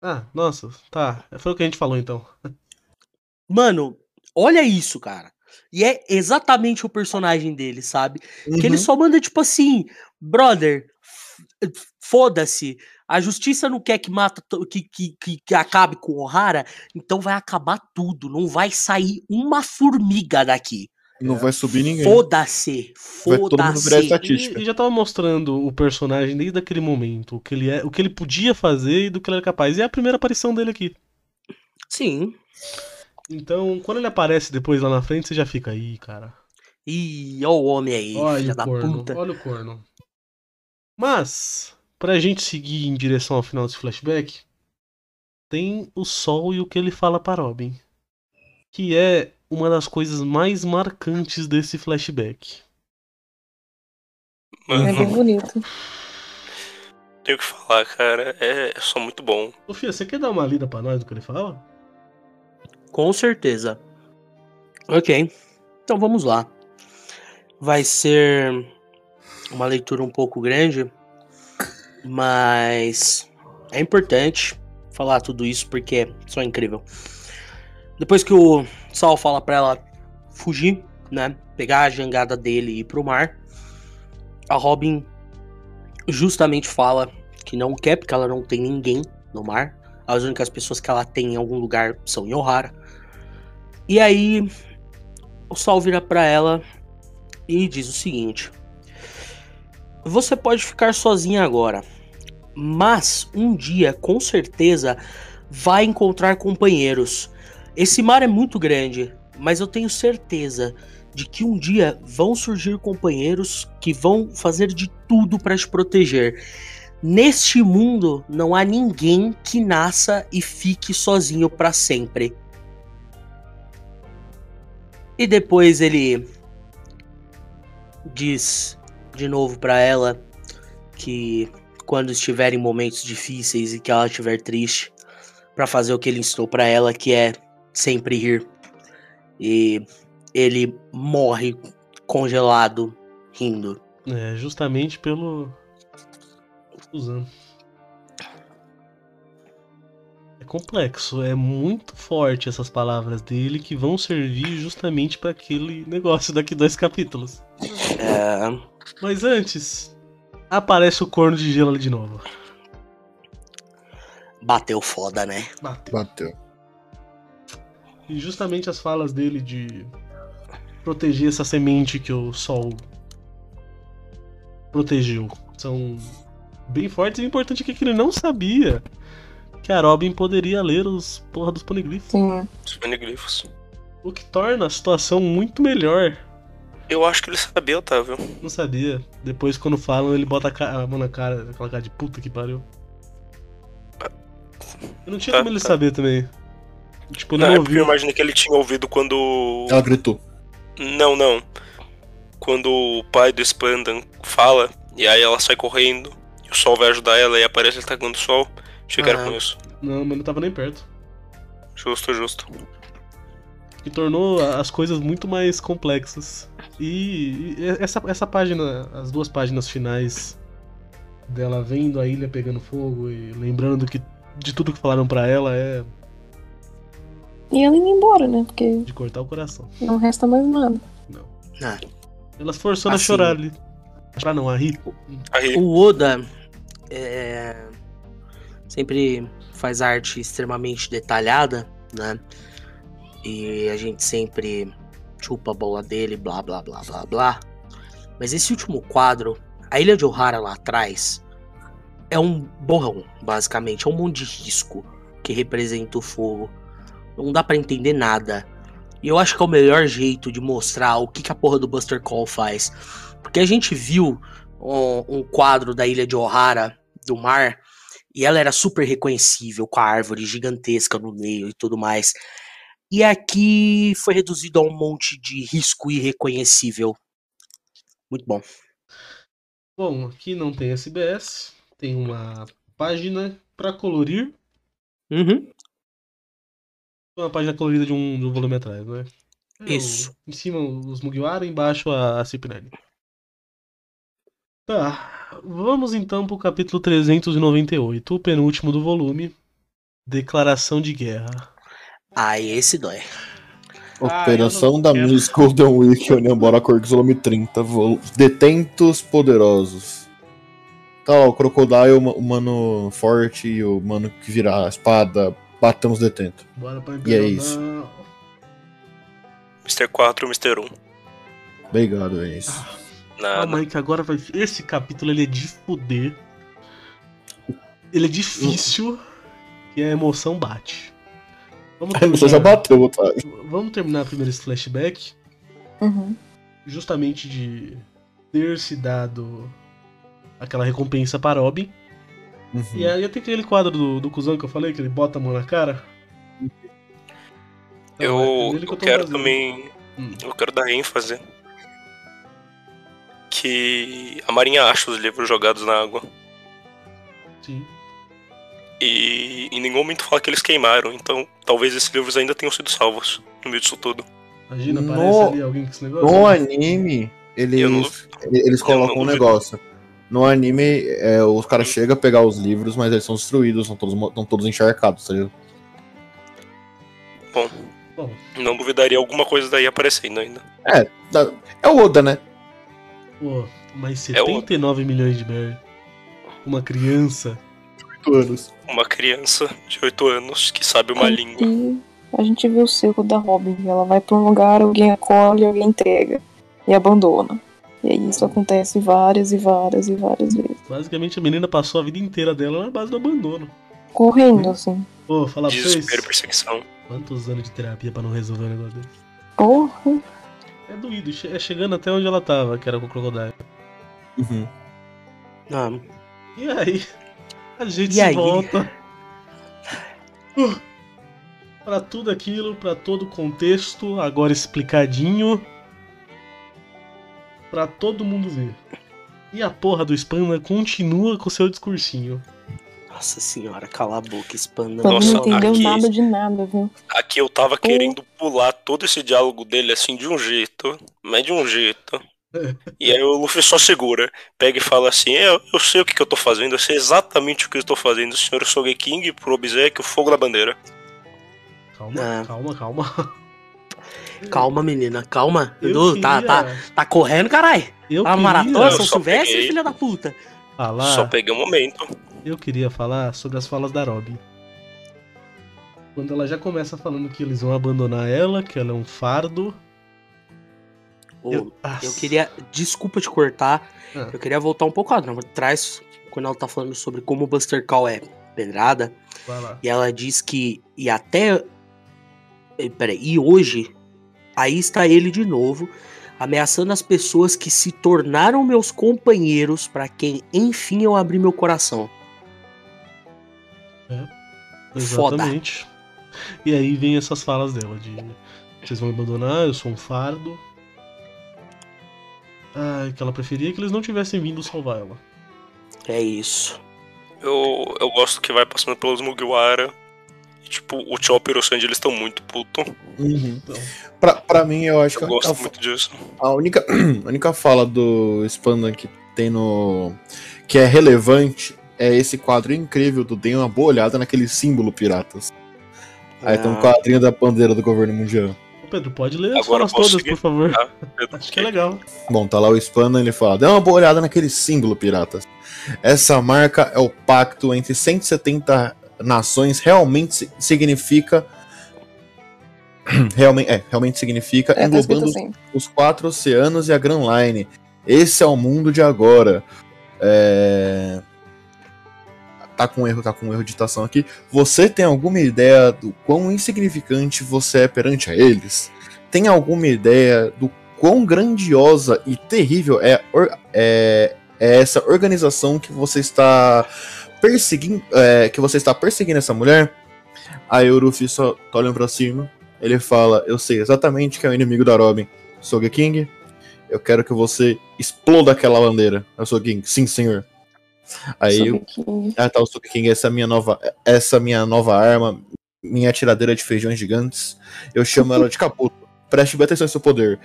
Ah, nossa, tá. Foi o que a gente falou então. Mano, olha isso, cara. E é exatamente o personagem dele, sabe? Que ele Uhum. só manda tipo assim, brother, foda-se. A justiça não quer que mata que, que, que, que acabe com o Ohara, então vai acabar tudo. Não vai sair uma formiga daqui. Não vai subir ninguém. Foda-se. Foda-se. estatística. E, e já tava mostrando o personagem desde aquele momento, o que ele é, o que ele podia fazer e do que ele era capaz. E é a primeira aparição dele aqui. Sim. Então, quando ele aparece depois lá na frente, você já fica aí, cara. Ih, ó o homem aí, Olha filha o da corno, puta. olha o corno. Mas, pra gente seguir em direção ao final desse flashback, tem o Sol e o que ele fala para Robin. Que é uma das coisas mais marcantes desse flashback. É Mano, bem bonito. tenho o que falar, cara. É, é só muito bom. Sofia, você quer dar uma lida pra nós do que ele fala? Com certeza. Ok. Então vamos lá. Vai ser uma leitura um pouco grande, mas é importante falar tudo isso porque é só incrível. Depois que o Sal fala pra ela fugir, né? Pegar a jangada dele e ir pro mar, a Robin justamente fala que não quer porque ela não tem ninguém no mar. As únicas pessoas que ela tem em algum lugar são em Ohara. E aí o Sol vira pra ela e diz o seguinte: Você pode ficar sozinha agora, mas um dia com certeza vai encontrar companheiros. Esse mar é muito grande, mas eu tenho certeza de que um dia vão surgir companheiros que vão fazer de tudo para te proteger. Neste mundo não há ninguém que nasça e fique sozinho para sempre. E depois ele diz de novo pra ela que quando estiver em momentos difíceis e que ela estiver triste, pra fazer o que ele ensinou pra ela, que é sempre rir. E ele morre congelado rindo. É, justamente pelo. Suzano. Complexo, é muito forte essas palavras dele que vão servir justamente pra aquele negócio daqui dois capítulos. É, Mas antes, aparece o corno de gelo ali de novo. bateu foda, né? Bateu. Bateu. E justamente as falas dele de proteger essa semente que o sol protegeu são bem fortes e o importante é que ele não sabia que a Robin poderia ler os porra dos poniglifos. Sim. Os paniglifos. O que torna a situação muito melhor. Eu acho que ele sabia, Otávio. Não sabia. Depois, quando falam, ele bota a, mão na cara, aquela cara de puta que pariu. Eu não tinha Tá, como ele tá. saber também. Tipo, eu Não, não é porque eu ouvi. imaginei que ele tinha ouvido quando. Ela gritou. Não, não. Quando o pai do Spandan fala, e aí ela sai correndo, e o sol vai ajudar ela, e aparece ele tacando o sol. Achei que era Ah. com isso. Não, mas não tava nem perto. Justo, justo. que tornou as coisas muito mais complexas. E, essa, essa página, as duas páginas finais dela vendo a ilha pegando fogo e lembrando do que, de tudo que falaram pra ela é E ela indo embora, né? Porque de cortar o coração. não resta mais nada. Não. Ah. Elas forçando Assim. a chorar ali. Chorar não, a rir. O Oda é, sempre faz arte extremamente detalhada, né? E a gente sempre chupa a bola dele, blá blá blá blá blá. Mas esse último quadro, a ilha de Ohara lá atrás, é um borrão, basicamente. É um monte de risco que representa o fogo. Não dá pra entender nada. E eu acho que é o melhor jeito de mostrar o que, que a porra do Buster Call faz. Porque a gente viu um, um quadro da ilha de Ohara, do mar, e ela era super reconhecível, com a árvore gigantesca no meio e tudo mais. E aqui foi reduzido a um monte de risco irreconhecível. Muito bom. Bom, aqui não tem SBS, tem uma página pra colorir. Uhum. Uma página colorida de um, de um volume atrás, né? É, Isso. em cima os Mugiwara, embaixo a, a Cip9. Tá, vamos então pro capítulo 398, o penúltimo do volume. Declaração de guerra. Aí esse dói. Ah, Operação da quero. Miss Golden Week, União Bora Corx, volume 30. vol- Detentos Poderosos. Tá lá, o Crocodile, o ma- o mano forte e o mano que vira a espada. Batamos detentos. Bora pra E é isso. Mr. 4 Mr. 1. Obrigado, é isso. Nada. Calma aí que agora vai. Esse capítulo ele é de fuder. Ele é difícil e a emoção bate. Vamos A pessoa já terminar, bateu, otário. vamos terminar primeiro esse flashback. Uhum. Justamente de ter se dado aquela recompensa para Robin. Uhum. E aí tem aquele quadro do, do cuzão que eu falei, que ele bota a mão na cara. Então, é Eu, nele eu tô quero fazendo. também. Hum. Eu quero dar ênfase. Que a Marinha acha os livros jogados na água. Sim. E em nenhum momento fala que eles queimaram. Então talvez esses livros ainda tenham sido salvos no meio disso tudo. Imagina, No- aparece ali alguém com esse negócio. No anime, Eu não- eles, eles colocam um negócio. No anime, é, os caras chegam a pegar os livros, mas eles são destruídos, são todos, estão todos encharcados, tá ligado? Bom, Não duvidaria alguma coisa daí aparecendo ainda. Da- É o Oda, né? Pô, mas É o- 79 milhões de berry. Uma criança. 8 anos. Uma criança de 8 anos que sabe uma língua. E a gente vê o ciclo da Robin. Ela vai pra um lugar, alguém acolhe, alguém entrega. E abandona. E aí isso acontece várias e várias e várias vezes. Basicamente a menina passou a vida inteira dela na base do abandono. Correndo, assim. Pô, falar pra vocês. Desespero perseguição. Quantos anos de terapia pra não resolver um negócio desse? Porra. É doído, é chegando até onde ela tava, que era com o Crocodile. Uhum. Ah, E aí? A gente E se aí? volta. Uh, pra tudo aquilo, pra todo o contexto, agora explicadinho. Pra todo mundo ver. E a porra do Spanda continua com seu discursinho. Nossa senhora, cala a boca, expanda. Nossa, não entendeu aqui- nada de nada, viu? Aqui eu tava querendo pular todo esse diálogo dele assim de um jeito, mas de um jeito. E aí o Luffy só segura, pega e fala assim: "É, Eu, eu sei o que, que eu tô fazendo, eu sei exatamente o que eu tô fazendo, senhor Sogeking, pro o fogo da bandeira. Calma, Ah. calma, calma. Calma, menina, calma. Eu Edu, tá, queria- tá, tá correndo, caralho. Eu A queria maratona, Eu São só Silvestre, peguei. filha da puta. falar. Só peguei um momento. Eu queria falar sobre as falas da Robin. Quando ela já começa falando que eles vão abandonar ela, que ela é um fardo. Ô, Eu, Eu queria, desculpa te cortar, Ah. eu queria voltar um pouco atrás, quando ela tá falando sobre como o Buster Call é pedrada, e ela diz que, e até, eh, peraí, e hoje, aí está ele de novo, ameaçando as pessoas que se tornaram meus companheiros, pra quem, enfim, eu abri meu coração. Foda. Exatamente. E aí vem essas falas dela de vocês vão me abandonar, eu sou um fardo. Ai, que ela preferia que eles não tivessem vindo salvar ela. É isso. Eu, eu gosto que vai passando pelos Mugiwara. E, tipo, o Chopper e o Sanji eles estão muito puto. Uhum. Então, Pra, pra mim, eu acho Eu que gosto a, muito disso. a única, a única fala do Spanda que tem no. que é relevante é esse quadro incrível do Dê uma boa olhada naquele símbolo piratas. Aí tem um Ah, quadrinho da bandeira do governo mundial. Pedro, pode ler as Agora todas, seguir? por favor. Tá? Pedro, Acho que é legal. Bom, tá lá o Spana, ele fala: dê uma boa olhada naquele símbolo, piratas. Essa marca é o pacto entre 170 nações, realmente si- significa. Realmente, é, realmente significa É, tá englobando assim. os quatro oceanos e a Grand Line. Esse é o mundo de agora. É... Tá com erro, tá com erro de digitação aqui. Você tem alguma ideia do quão insignificante você é perante a eles? Tem alguma ideia do quão grandiosa e terrível é, é, é essa organização que você está perseguindo, é, que você está perseguindo essa mulher? Aí o Luffy só tá olhando pra cima. Ele fala: Eu sei exatamente que é o inimigo da Robin. Sogeking, eu quero que você exploda aquela bandeira. Eu sou King, sim, senhor. Aí que- ah, tá, o Sogeking, essa é a minha nova, essa minha nova arma, minha tiradeira de feijões gigantes. Eu chamo ela de Caputo. Preste bem atenção no seu poder.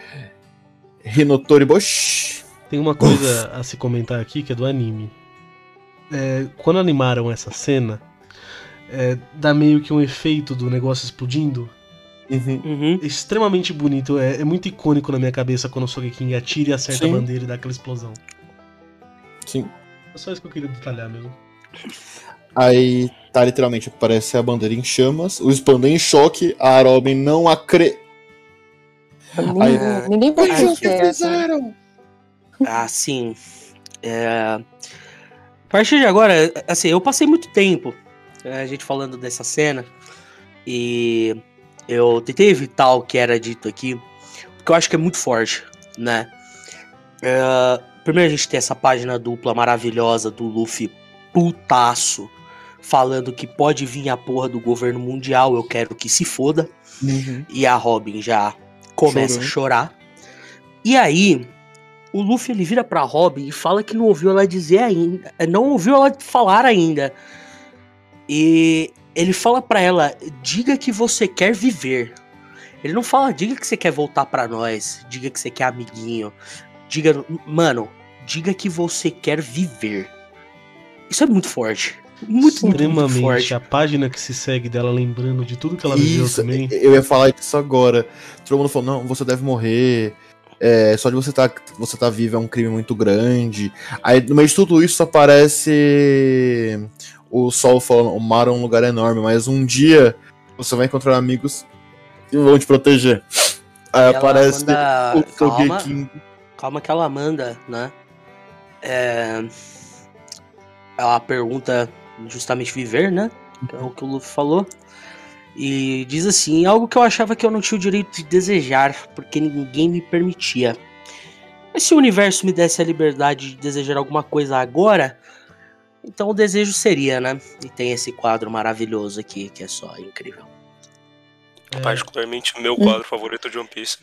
Hinotori Bosch. Tem uma coisa a se comentar aqui que é do anime. É, quando animaram essa cena, é, dá meio que um efeito do negócio explodindo. Uhum. Uhum. É extremamente bonito, é, é muito icônico na minha cabeça quando o Sogeking atira e acerta Sim. a bandeira e dá aquela explosão. Sim. É só isso que eu queria detalhar mesmo. Aí tá literalmente parece a bandeira em chamas, o Spanda em choque, a Robin não acredita. Ninguém, Aí- ninguém pode Aí- dizer que é assim. Assim, é... a partir de agora, assim, eu passei muito tempo é, a gente falando dessa cena E eu tentei evitar o que era dito aqui, porque eu acho que é muito forte, né? É, primeiro a gente tem essa página dupla maravilhosa do Luffy putaço, falando que pode vir a porra do governo mundial, eu quero que se foda. E a Robin já começa Chorou. a chorar. E aí, o Luffy ele vira pra Robin e fala que não ouviu ela dizer ainda, não ouviu ela falar ainda. E ele fala pra ela: "Diga que você quer viver". Ele não fala: "Diga que você quer voltar pra nós", "Diga que você quer amiguinho". Diga, mano, diga que você quer viver. Isso é muito forte. Muito, muito, muito Extremamente. forte. A página que se segue dela lembrando de tudo que ela viveu Isso, também. eu ia falar disso agora. Todo mundo falou, não, você deve morrer. É, só de você estar você tá vivo é um crime muito grande. Aí, no meio de tudo isso, aparece o Sol falando, o mar é um lugar enorme, mas um dia você vai encontrar amigos que vão te proteger. Aí Ela aparece manda- o calma, Sogeking. calma que ela manda, né? É, ela pergunta justamente viver, né? Que é o que o Luffy falou. E diz assim, algo que eu achava que eu não tinha o direito de desejar, porque ninguém me permitia. Mas se o universo me desse a liberdade de desejar alguma coisa agora, então o desejo seria, né? E tem esse quadro maravilhoso aqui, que é só incrível. É, Particularmente o meu quadro favorito de One Piece.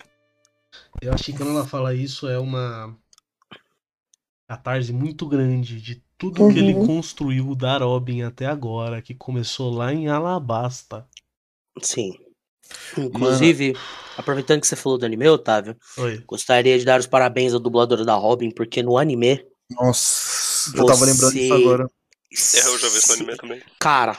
eu acho que quando ela fala isso é uma catarse muito grande de tudo que ele Uhum. construiu da Robin até agora, que começou lá em Alabasta. Sim. Inclusive, aproveitando que você falou do anime, Otávio, Oi. Gostaria de dar os parabéns ao dublador da Robin, porque no anime. Nossa, eu tava lembrando Você- disso agora. É, eu já vi isso no anime também. Cara,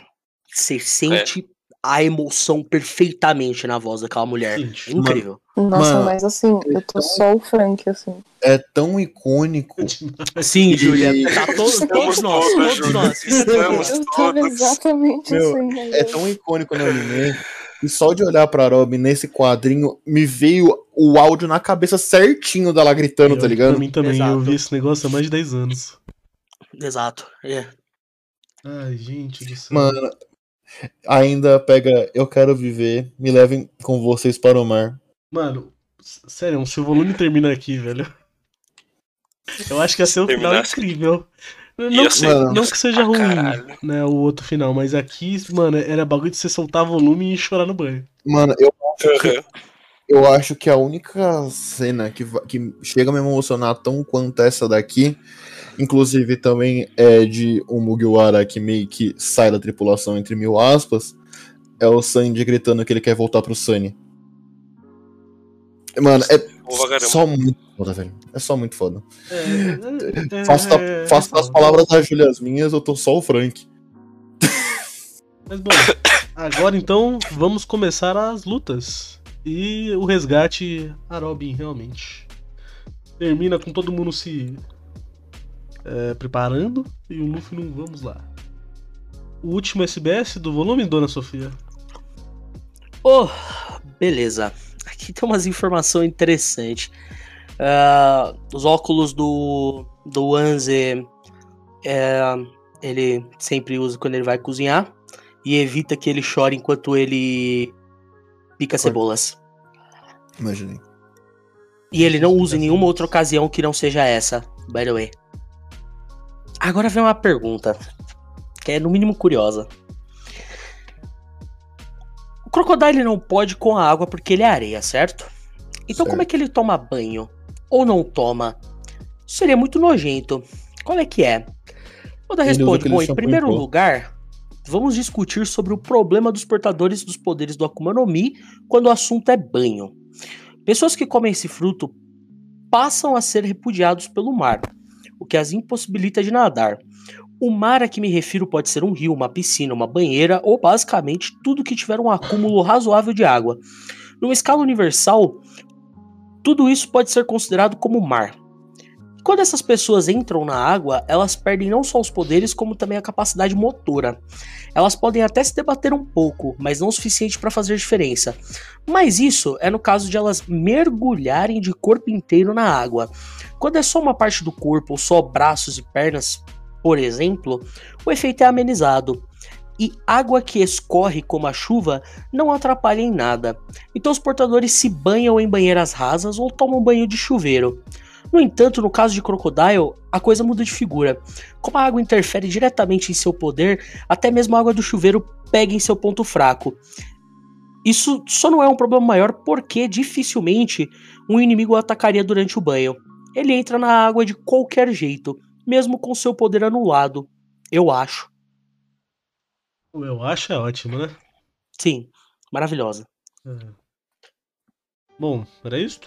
você sente a emoção perfeitamente na voz daquela mulher. Gente, É incrível. Nossa, Mano, mas assim, eu tô só o Frank, assim. É tão icônico. Sim, E- Júlia. Tá todos, todos nós, todos, Júlia. nós. Estamos Eu tava exatamente Meu, assim. né? É tão icônico no anime. E só de olhar pra Robin nesse quadrinho, me veio o áudio na cabeça certinho dela gritando, Eu- tá ligado? Pra mim também, eu Exato. vi esse negócio há mais de 10 anos. Exato. É. Ai, gente do céu. Mano, ainda pega Eu Quero Viver, me levem com vocês para o mar. Mano, sério, se o volume termina aqui, velho. Eu acho que ia ser um final incrível. Não, Ia ser- mano, não que seja ruim, caralho. né, o outro final, mas aqui, mano, era bagulho de você soltar volume e chorar no banho. Mano, eu, Aham. eu acho que a única cena que, va- que chega a me emocionar tão quanto essa daqui, inclusive também é de um Mugiwara que meio que sai da tripulação entre mil aspas, é o Sandy gritando que ele quer voltar pro Sunny. Mano, é só muito foda, velho. É só muito foda. É, é, Faço, da- é, faço das palavras da Júlia as minhas, eu tô só o Frank. Mas bom, agora então vamos começar as lutas. E o resgate a Robin realmente. Termina com todo mundo se é, preparando e o Luffy não vamos lá. O último SBS do volume, Dona Sofia. Oh, beleza. Aqui tem umas informações interessantes. Ah, os óculos do, do Anze é, ele sempre usa quando ele vai cozinhar e evita que ele chore enquanto ele pica cebolas. Imaginei. E ele não usa em nenhuma outra ocasião que não seja essa, by the way. Agora vem uma pergunta, que é no mínimo curiosa. O Crocodile não pode com a água porque ele é areia, certo? Então como é Certo. que ele toma banho? Ou não toma? Seria muito nojento. Qual é que é? Oda Ele usa responde, aquele bom, em primeiro lugar, vamos discutir sobre o problema dos portadores dos poderes do Akuma no Mi quando o assunto é banho. Pessoas que comem esse fruto passam a ser repudiados pelo mar, o que as impossibilita de nadar. O mar a que me refiro pode ser um rio, uma piscina, uma banheira ou basicamente tudo que tiver um acúmulo razoável de água. Numa escala universal, tudo isso pode ser considerado como mar. Quando essas pessoas entram na água, elas perdem não só os poderes, como também a capacidade motora. Elas podem até se debater um pouco, mas não o suficiente para fazer diferença. Mas isso é no caso de elas mergulharem de corpo inteiro na água. Quando é só uma parte do corpo, ou só braços e pernas, por exemplo, o efeito é amenizado. e água que escorre como a chuva não atrapalha em nada. Então os portadores se banham em banheiras rasas ou tomam banho de chuveiro. No entanto, no caso de Crocodile, a coisa muda de figura. Como a água interfere diretamente em seu poder, até mesmo a água do chuveiro pega em seu ponto fraco. Isso só não é um problema maior porque dificilmente um inimigo o atacaria durante o banho. Ele entra na água de qualquer jeito, mesmo com seu poder anulado. Eu acho. Eu acho é ótimo, né? Sim, maravilhosa. É. Bom, era isso?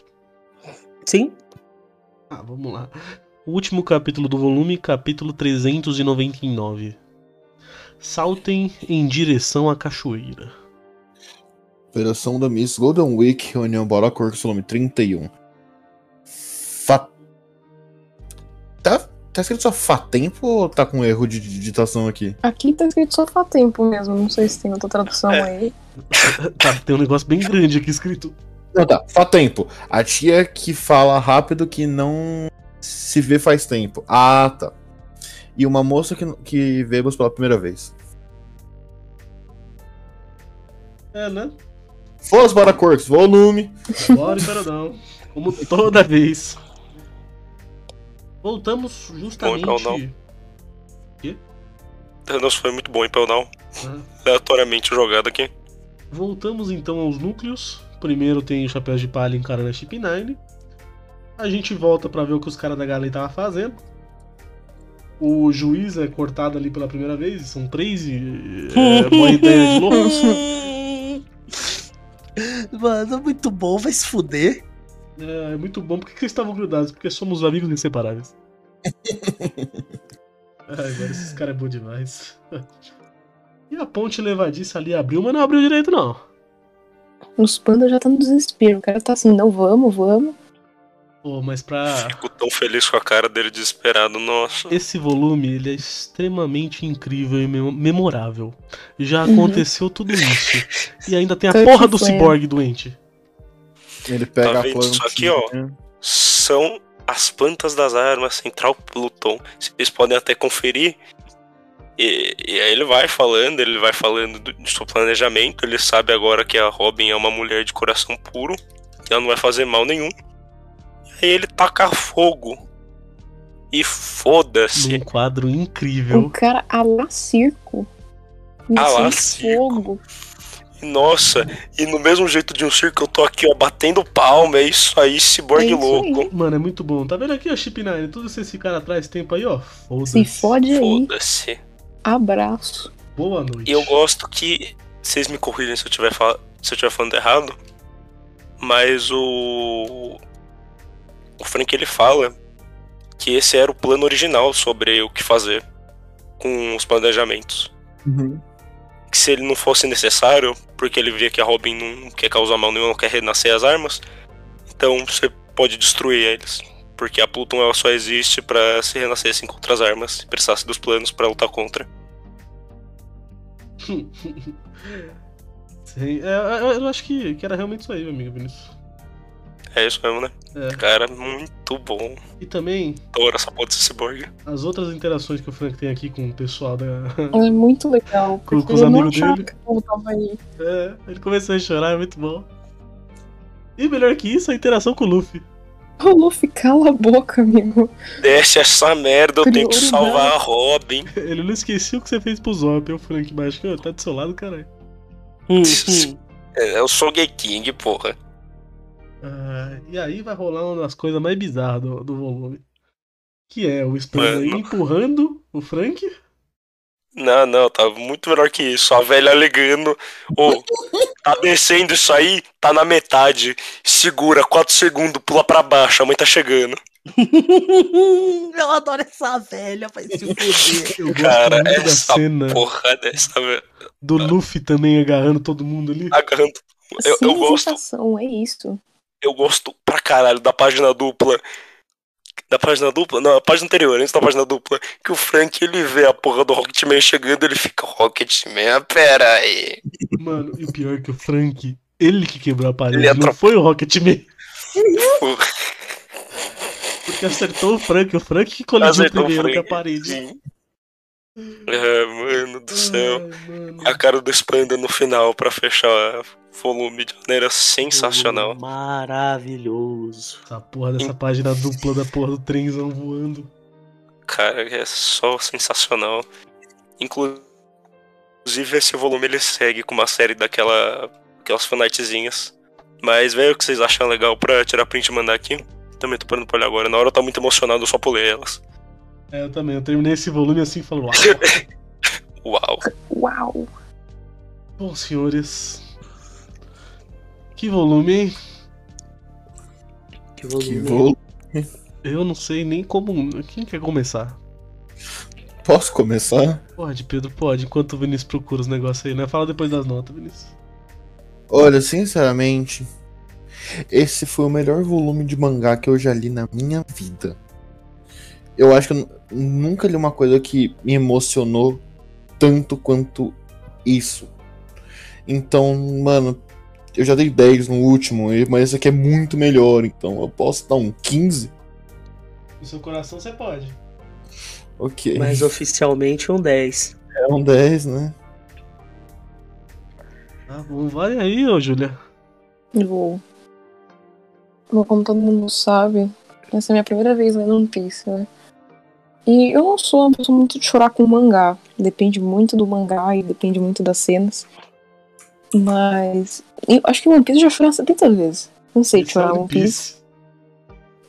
Sim? Ah, vamos lá. O último capítulo do volume, capítulo 399. Saltem em direção à cachoeira. Operação da Miss Golden Week, reunião Bora Corcos, volume 31. Fa... Tá, tá escrito só Fatempo ou tá com erro de digitação aqui? Aqui tá escrito só faz tempo mesmo, não sei se tem outra tradução É. aí. Tá, tem um negócio bem grande aqui escrito. Não, tá. Fatempo. A tia que fala rápido que não se vê faz tempo. Ah, tá. E uma moça que, que vemos pela primeira vez. É, né? Foz Bora Corcos, volume. Bora, Imperadão. Como toda vez. Voltamos justamente. Bom, então Nossa, foi muito bom, então não. Ah. Aleatoriamente jogado aqui. Voltamos então aos núcleos. Primeiro tem o Chapéu de Palha encarando a Chip 9. A gente volta pra ver o que os caras da Galen estavam fazendo. O juiz é cortado ali pela primeira vez, são três e. É uma ideia de louco. Mano, é muito bom, vai se fuder. É, é muito bom. Por que, que eles estavam grudados? Porque somos amigos inseparáveis. Ai, agora esses caras é bom demais. E a ponte levadiça ali abriu, mas não abriu direito, não. Os pandas já tá no desespero. O cara tá assim, não vamos, vamos. Pô, mas pra. Fico tão feliz com a cara dele desesperado, nossa. Esse volume, ele é extremamente incrível e mem- memorável. Já Uhum. aconteceu tudo isso. E ainda tem a Kurt porra do ciborgue doente. Ele pega Tá a vendo planta. isso aqui, ó? São as plantas das armas Central Pluton. Vocês podem até conferir. E, e aí ele vai falando, ele vai falando do, do seu planejamento. Ele sabe agora que a Robin é uma mulher de coração puro. Que ela não vai fazer mal nenhum. E aí ele taca fogo. E foda-se. Num quadro O incrível. cara a lá circo. A lá circo. fogo. E, Nossa, e no mesmo jeito de um circo eu tô aqui, ó, batendo palma. É isso aí, É ciborgue isso louco. aí. Mano, é muito bom. Tá vendo aqui a Chip 9? Tudo isso esse cara atrás tempo aí, ó. Se Foda-se. fode aí. Foda-se. Abraço. Boa noite. E eu gosto que. Vocês me corrigem se eu tiver, fal- se eu tiver falando errado. Mas o. O Frank ele fala que esse era o plano original sobre o que fazer com os planejamentos. Uhum. Que se ele não fosse necessário, porque ele via que a Robin não quer causar mal nenhum, não quer renascer as armas, então você pode destruir eles. Porque a Pluton ela só existe pra se renascessem contra as armas e precisasse dos planos pra lutar contra. Sim, é, eu- eu acho que, que era realmente isso aí, meu amigo Vinícius. É isso mesmo, né? É. Cara, muito bom. E também Adoro essa porra desse cyborg. as outras interações que o Frank tem aqui com o pessoal da. É muito legal. Com- com os amigos dele. que o povo tava aí. É, ele começou a chorar, é muito bom. E melhor que isso, a interação com o Luffy. Luffy, cala a boca, amigo. Desce essa merda, eu tenho que salvar a Robin. Ele não esqueceu o que você fez pro Zop, o Frank Baixo, que tá do seu lado, caralho. Hum, hum. É, Eu sou Gay King, porra. Ah, e aí vai rolar uma das coisas mais bizarras do, do volume. Que é o Mano. empurrando o Frank. Não, não, tá muito melhor que isso. A velha ligando. Ô, tá descendo isso aí, tá na metade. Segura, 4 segundos, pula pra baixo, a mãe tá chegando. Eu adoro essa velha, vai se fuder. Eu Cara, essa cena Porra dessa velha. do Luffy também agarrando todo mundo ali. Agarrando. Eu, eu Sem gosto, é isso. eu gosto pra caralho da página dupla. Da página dupla? Não, a página anterior, antes da página dupla. Que o Frank ele vê a porra do Rocketman chegando, ele fica, Rocketman, pera aí. Mano, e o pior é que o Frank, ele que quebrou a parede, Ele não foi o Rocketman. Porque acertou o Frank, o Frank que colidiu acertou primeiro com a parede. Sim. É, mano do céu. Ai, mano. A cara do Spanda no final pra fechar o volume de maneira sensacional. Maravilhoso. Essa porra dessa página dupla da porra do trenzão voando. Cara, é só sensacional. Inclusive, esse volume ele segue com uma série daquela. aquelas fanartzinhas. Mas, velho, o que vocês acham legal pra tirar print e mandar aqui? Também tô parando pra olhar agora. Na hora eu tô muito emocionado, eu só pulei elas. É, eu também. Eu terminei esse volume assim e falo, uau. Uau. Uau! Bom, senhores. Que volume, hein? Que volume. Que. Eu não sei nem como. Quem quer começar? Posso começar? Pode, Pedro, pode. Enquanto o Vinícius procura os negócios aí, né? Fala depois das notas, Vinícius. Olha, sinceramente, esse foi o melhor volume de mangá que eu já li na minha vida. Eu acho que eu nu- nunca li uma coisa que me emocionou tanto quanto isso. Então, mano, eu já dei 10 no último, e- mas esse aqui é muito melhor, então eu posso dar um 15? No seu coração você pode. Ok. Mas oficialmente um 10. é um 10, né? Tá bom, vai aí, ô Júlia. Vou. Bom, como todo mundo sabe, essa é a minha primeira vez lendo One Piece, né? E eu não sou uma pessoa muito de chorar com mangá. Depende muito do mangá e depende muito das cenas. Mas. Eu acho que One Piece já chorei umas 70 vezes. Não sei é chorar One One Piece.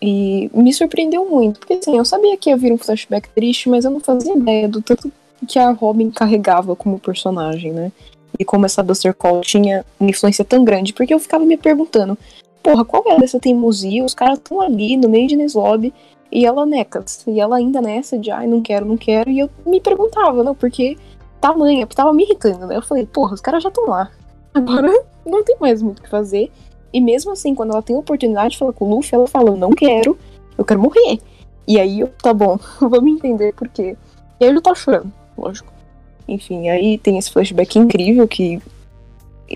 E me surpreendeu muito, porque assim, eu sabia que ia vir um flashback triste, mas eu não fazia ideia do tanto que a Robin carregava como personagem, né? E como essa Buster Call tinha uma influência tão grande, porque eu ficava me perguntando, porra, qual é dessa teimosia? Os caras estão ali no meio de Neslob e ela necas, e ela ainda nessa de ai, não quero, não quero, e eu me perguntava, não, porque tamanha, tava me irritando, né? Eu falei, porra, os caras já estão lá. Agora não tem mais muito o que fazer. E mesmo assim, quando ela tem a oportunidade de falar com o Luffy, ela fala, não quero, eu quero morrer. E aí eu, tá bom, vamos entender por quê. E aí ele tá chorando, lógico. Enfim, aí tem esse flashback incrível que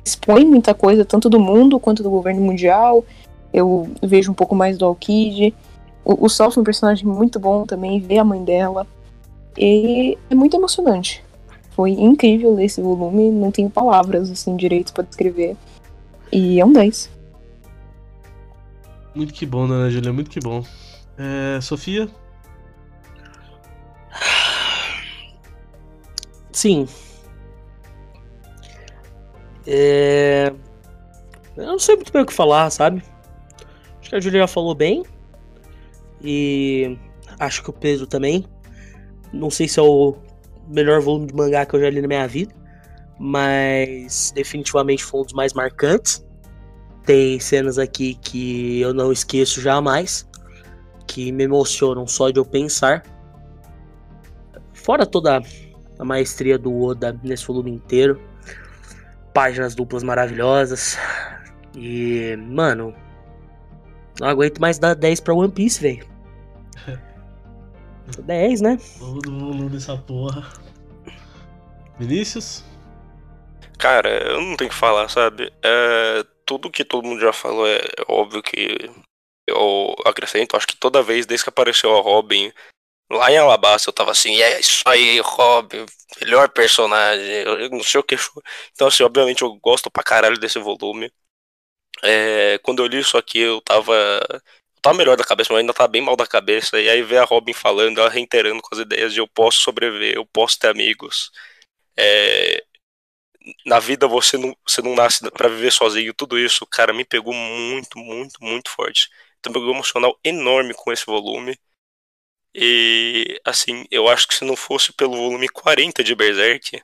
expõe muita coisa, tanto do mundo quanto do governo mundial. Eu vejo um pouco mais do Alkid. O, o Solf é um personagem muito bom também, ver a mãe dela. E é muito emocionante. Foi incrível ler esse volume, não tenho palavras assim direito pra descrever. E é um 10. Muito que bom, né, Júlia? Muito que bom. É, Sofia? Sim. É... Eu não sei muito bem o que falar, sabe? Acho que a Julia já falou bem. E acho que o Pedro também. Não sei se é o melhor volume de mangá que eu já li na minha vida. Mas definitivamente foi um dos mais marcantes. Tem cenas aqui que eu não esqueço jamais. Que me emocionam só de eu pensar. Fora toda a maestria do Oda nesse volume inteiro. Páginas duplas maravilhosas. E, mano, não aguento mais dar 10 pra One Piece, velho. 10, né? Todo volume dessa porra. Vinícius? Cara, eu não tenho o que falar, sabe? É, tudo que todo mundo já falou é óbvio que eu acrescento. Acho que toda vez, desde que apareceu a Robin lá em Alabasta, eu tava assim, é isso aí, Robin, melhor personagem, eu não sei o que. Então, assim, obviamente eu gosto pra caralho desse volume. É, quando eu li isso aqui, eu tava. Tava melhor da cabeça, mas ainda tava bem mal da cabeça. E aí ver a Robin falando, ela reiterando com as ideias de eu posso sobreviver, eu posso ter amigos. É, na vida você não, você não nasce pra viver sozinho. Tudo isso, cara, me pegou muito, muito, muito forte. Então, pegou um emocional enorme com esse volume. E, assim, eu acho que se não fosse pelo volume 40 de Berserk,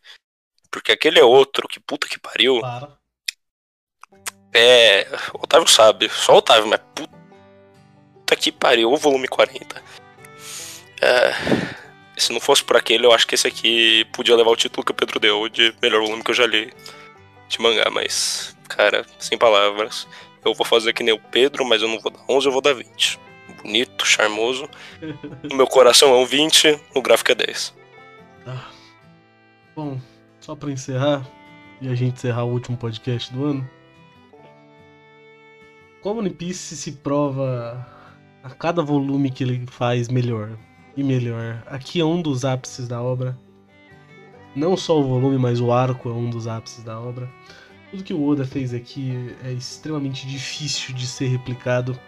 porque aquele é outro, que puta que pariu. Para. É, o Otávio sabe, só o Otávio, mas puta que pariu, o volume 40. É, se não fosse por aquele, eu acho que esse aqui podia levar o título que o Pedro deu de melhor volume que eu já li de mangá, mas, cara, sem palavras. Eu vou fazer que nem o Pedro, mas eu não vou dar 11, eu vou dar 20. Bonito, charmoso. No meu coração é um 20, no gráfico é 10. Tá. Bom, só pra encerrar e a gente encerrar o último podcast do ano. Como Piece se prova a cada volume que ele faz melhor e melhor. Aqui é um dos ápices da obra. Não só o volume, mas o arco é um dos ápices da obra. Tudo que o Oda fez aqui é extremamente difícil de ser replicado.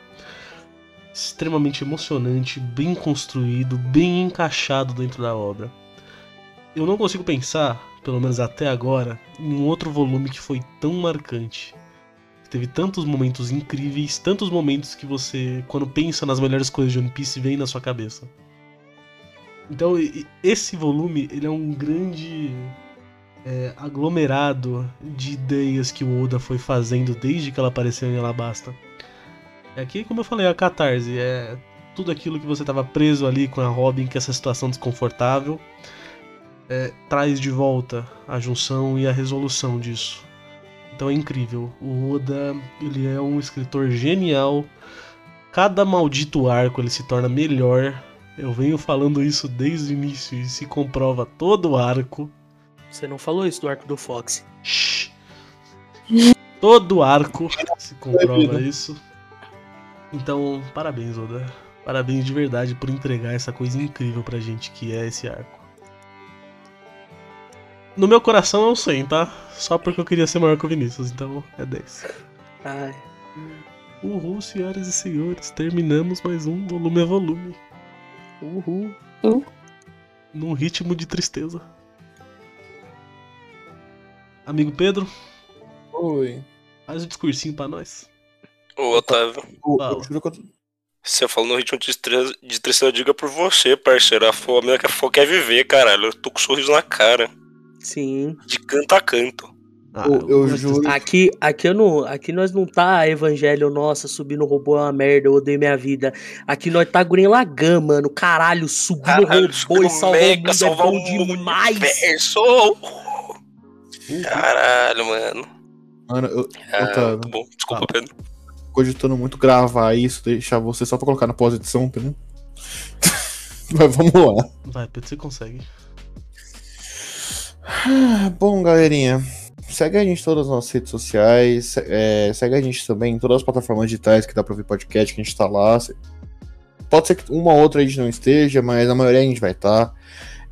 Extremamente emocionante, bem construído, bem encaixado dentro da obra. Eu não consigo pensar, pelo menos até agora, em um outro volume que foi tão marcante. Teve tantos momentos incríveis, tantos momentos que você, quando pensa nas melhores coisas de One Piece, vem na sua cabeça. Então, esse volume, ele é um grande é, aglomerado de ideias que o Oda foi fazendo desde que ela apareceu em Alabasta. É aqui, como eu falei, a catarse. É tudo aquilo que você estava preso ali com a Robin, que é essa situação desconfortável, é, traz de volta a junção e a resolução disso. Então é incrível. O Oda, ele é um escritor genial. Cada maldito arco ele se torna melhor. Eu venho falando isso desde o início e se comprova todo o arco. Você não falou isso do arco do Fox. Shhh. Todo arco se comprova isso. Então, parabéns, Oda. Parabéns de verdade por entregar essa coisa incrível pra gente que é esse arco. No meu coração é um 100, tá? Só porque eu queria ser maior que o Vinícius, então é 10. Ai, Uhul, senhoras e senhores, terminamos mais um volume a volume. uhul. Num ritmo de tristeza. Amigo Pedro, Oi. faz o discursinho pra nós. Ô, Otávio, Fala. eu você falou no ritmo de tristeza, de tristeza, diga por você, parceiro. A fome que a fome quer viver, caralho. Eu tô com um sorriso na cara. Sim. De canto a canto. Ah, Eu- eu juro. Aqui, aqui, eu não, aqui nós não tá evangelho, nossa, subir no robô é uma merda, eu odeio minha vida. Aqui nós tá Guren Lagan, mano. Caralho, subir no Caralho, robô e salvar o mundo é bom mundo, demais. universo. Caralho, mano. Mano, eu, Ah, muito bom. Desculpa, Fala. Pedro. cogitando muito gravar isso, deixar você só pra colocar na pós-edição, entendeu? Mas vamos lá. Vai, Pedro, você consegue. Ah, Bom, galerinha, segue a gente em todas as nossas redes sociais, é, segue a gente também em todas as plataformas digitais que dá pra ouvir podcast, que a gente tá lá. Pode ser que uma ou outra a gente não esteja, mas a maioria a gente vai estar.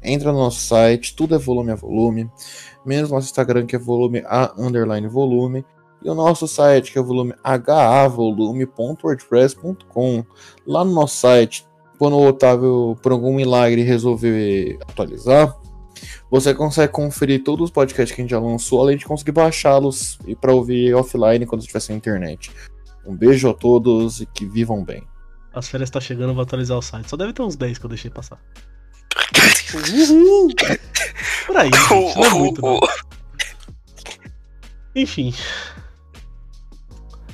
Entra no nosso site, tudo é volume a volume, menos nosso Instagram que é volume a underline volume, e o nosso site que é o volume havolume.wordpress.com. Lá no nosso site, quando o Otávio, por algum milagre, resolver atualizar, você consegue conferir todos os podcasts que a gente já lançou, além de conseguir baixá-los e para ouvir offline quando estiver sem internet. Um beijo a todos e que vivam bem. As férias tá chegando, eu vou atualizar o site. Só deve ter uns 10 que eu deixei passar. Por aí, gente, não é muito, não. Enfim.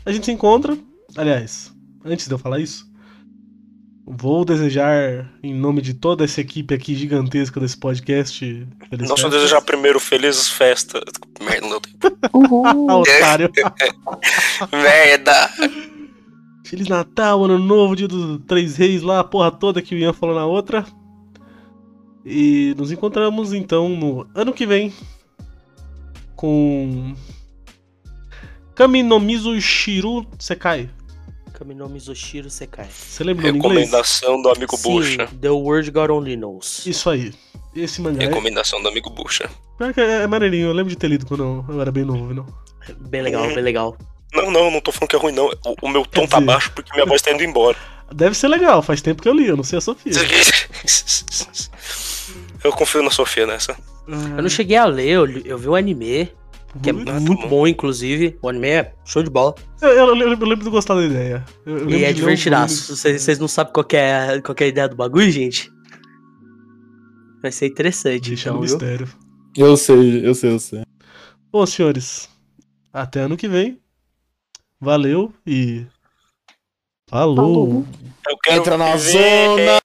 A gente se encontra. Aliás, antes de eu falar isso, vou desejar, em nome de toda essa equipe aqui gigantesca desse podcast. feliz Não só festas. desejar primeiro felizes festas. Merda, não deu tempo. Ah, Uhul. otário. Merda! Feliz Natal, Ano Novo, Dia dos Três Reis lá, a porra toda que o Ian falou na outra. E nos encontramos então no ano que vem com Kaminomizu Shiru Sekai. Kamino Mizoshiro Sekai. Você inglês? Recomendação do amigo Sim, Bucha. The World God Only Knows. Isso aí. Esse mangá é, Recomendação do amigo Bucha. pior que é, é maneirinho, eu lembro de ter lido quando eu era bem novo, não. Bem legal, bem legal. Não, não, não tô falando que é ruim, não. O, o meu tom Quer tá dizer- baixo porque minha voz tá indo embora. Deve ser legal, faz tempo que eu li, eu não sei a Sofia. Eu confio na Sofia nessa. Eu não cheguei a ler, eu, li- eu vi o anime, que é Muito- muito bom. inclusive. O anime é show de bola. Eu, eu lembro, eu lembro de gostar da ideia. Eu- E é divertidaço. Vocês não sabem qual que, é, qual que é a ideia do bagulho, gente? Vai ser interessante, Deixa então, mistério. Eu sei, eu sei, eu sei. Bom, senhores, até ano que vem. Valeu e. Falou. Falou. Eu quero Entra na zona!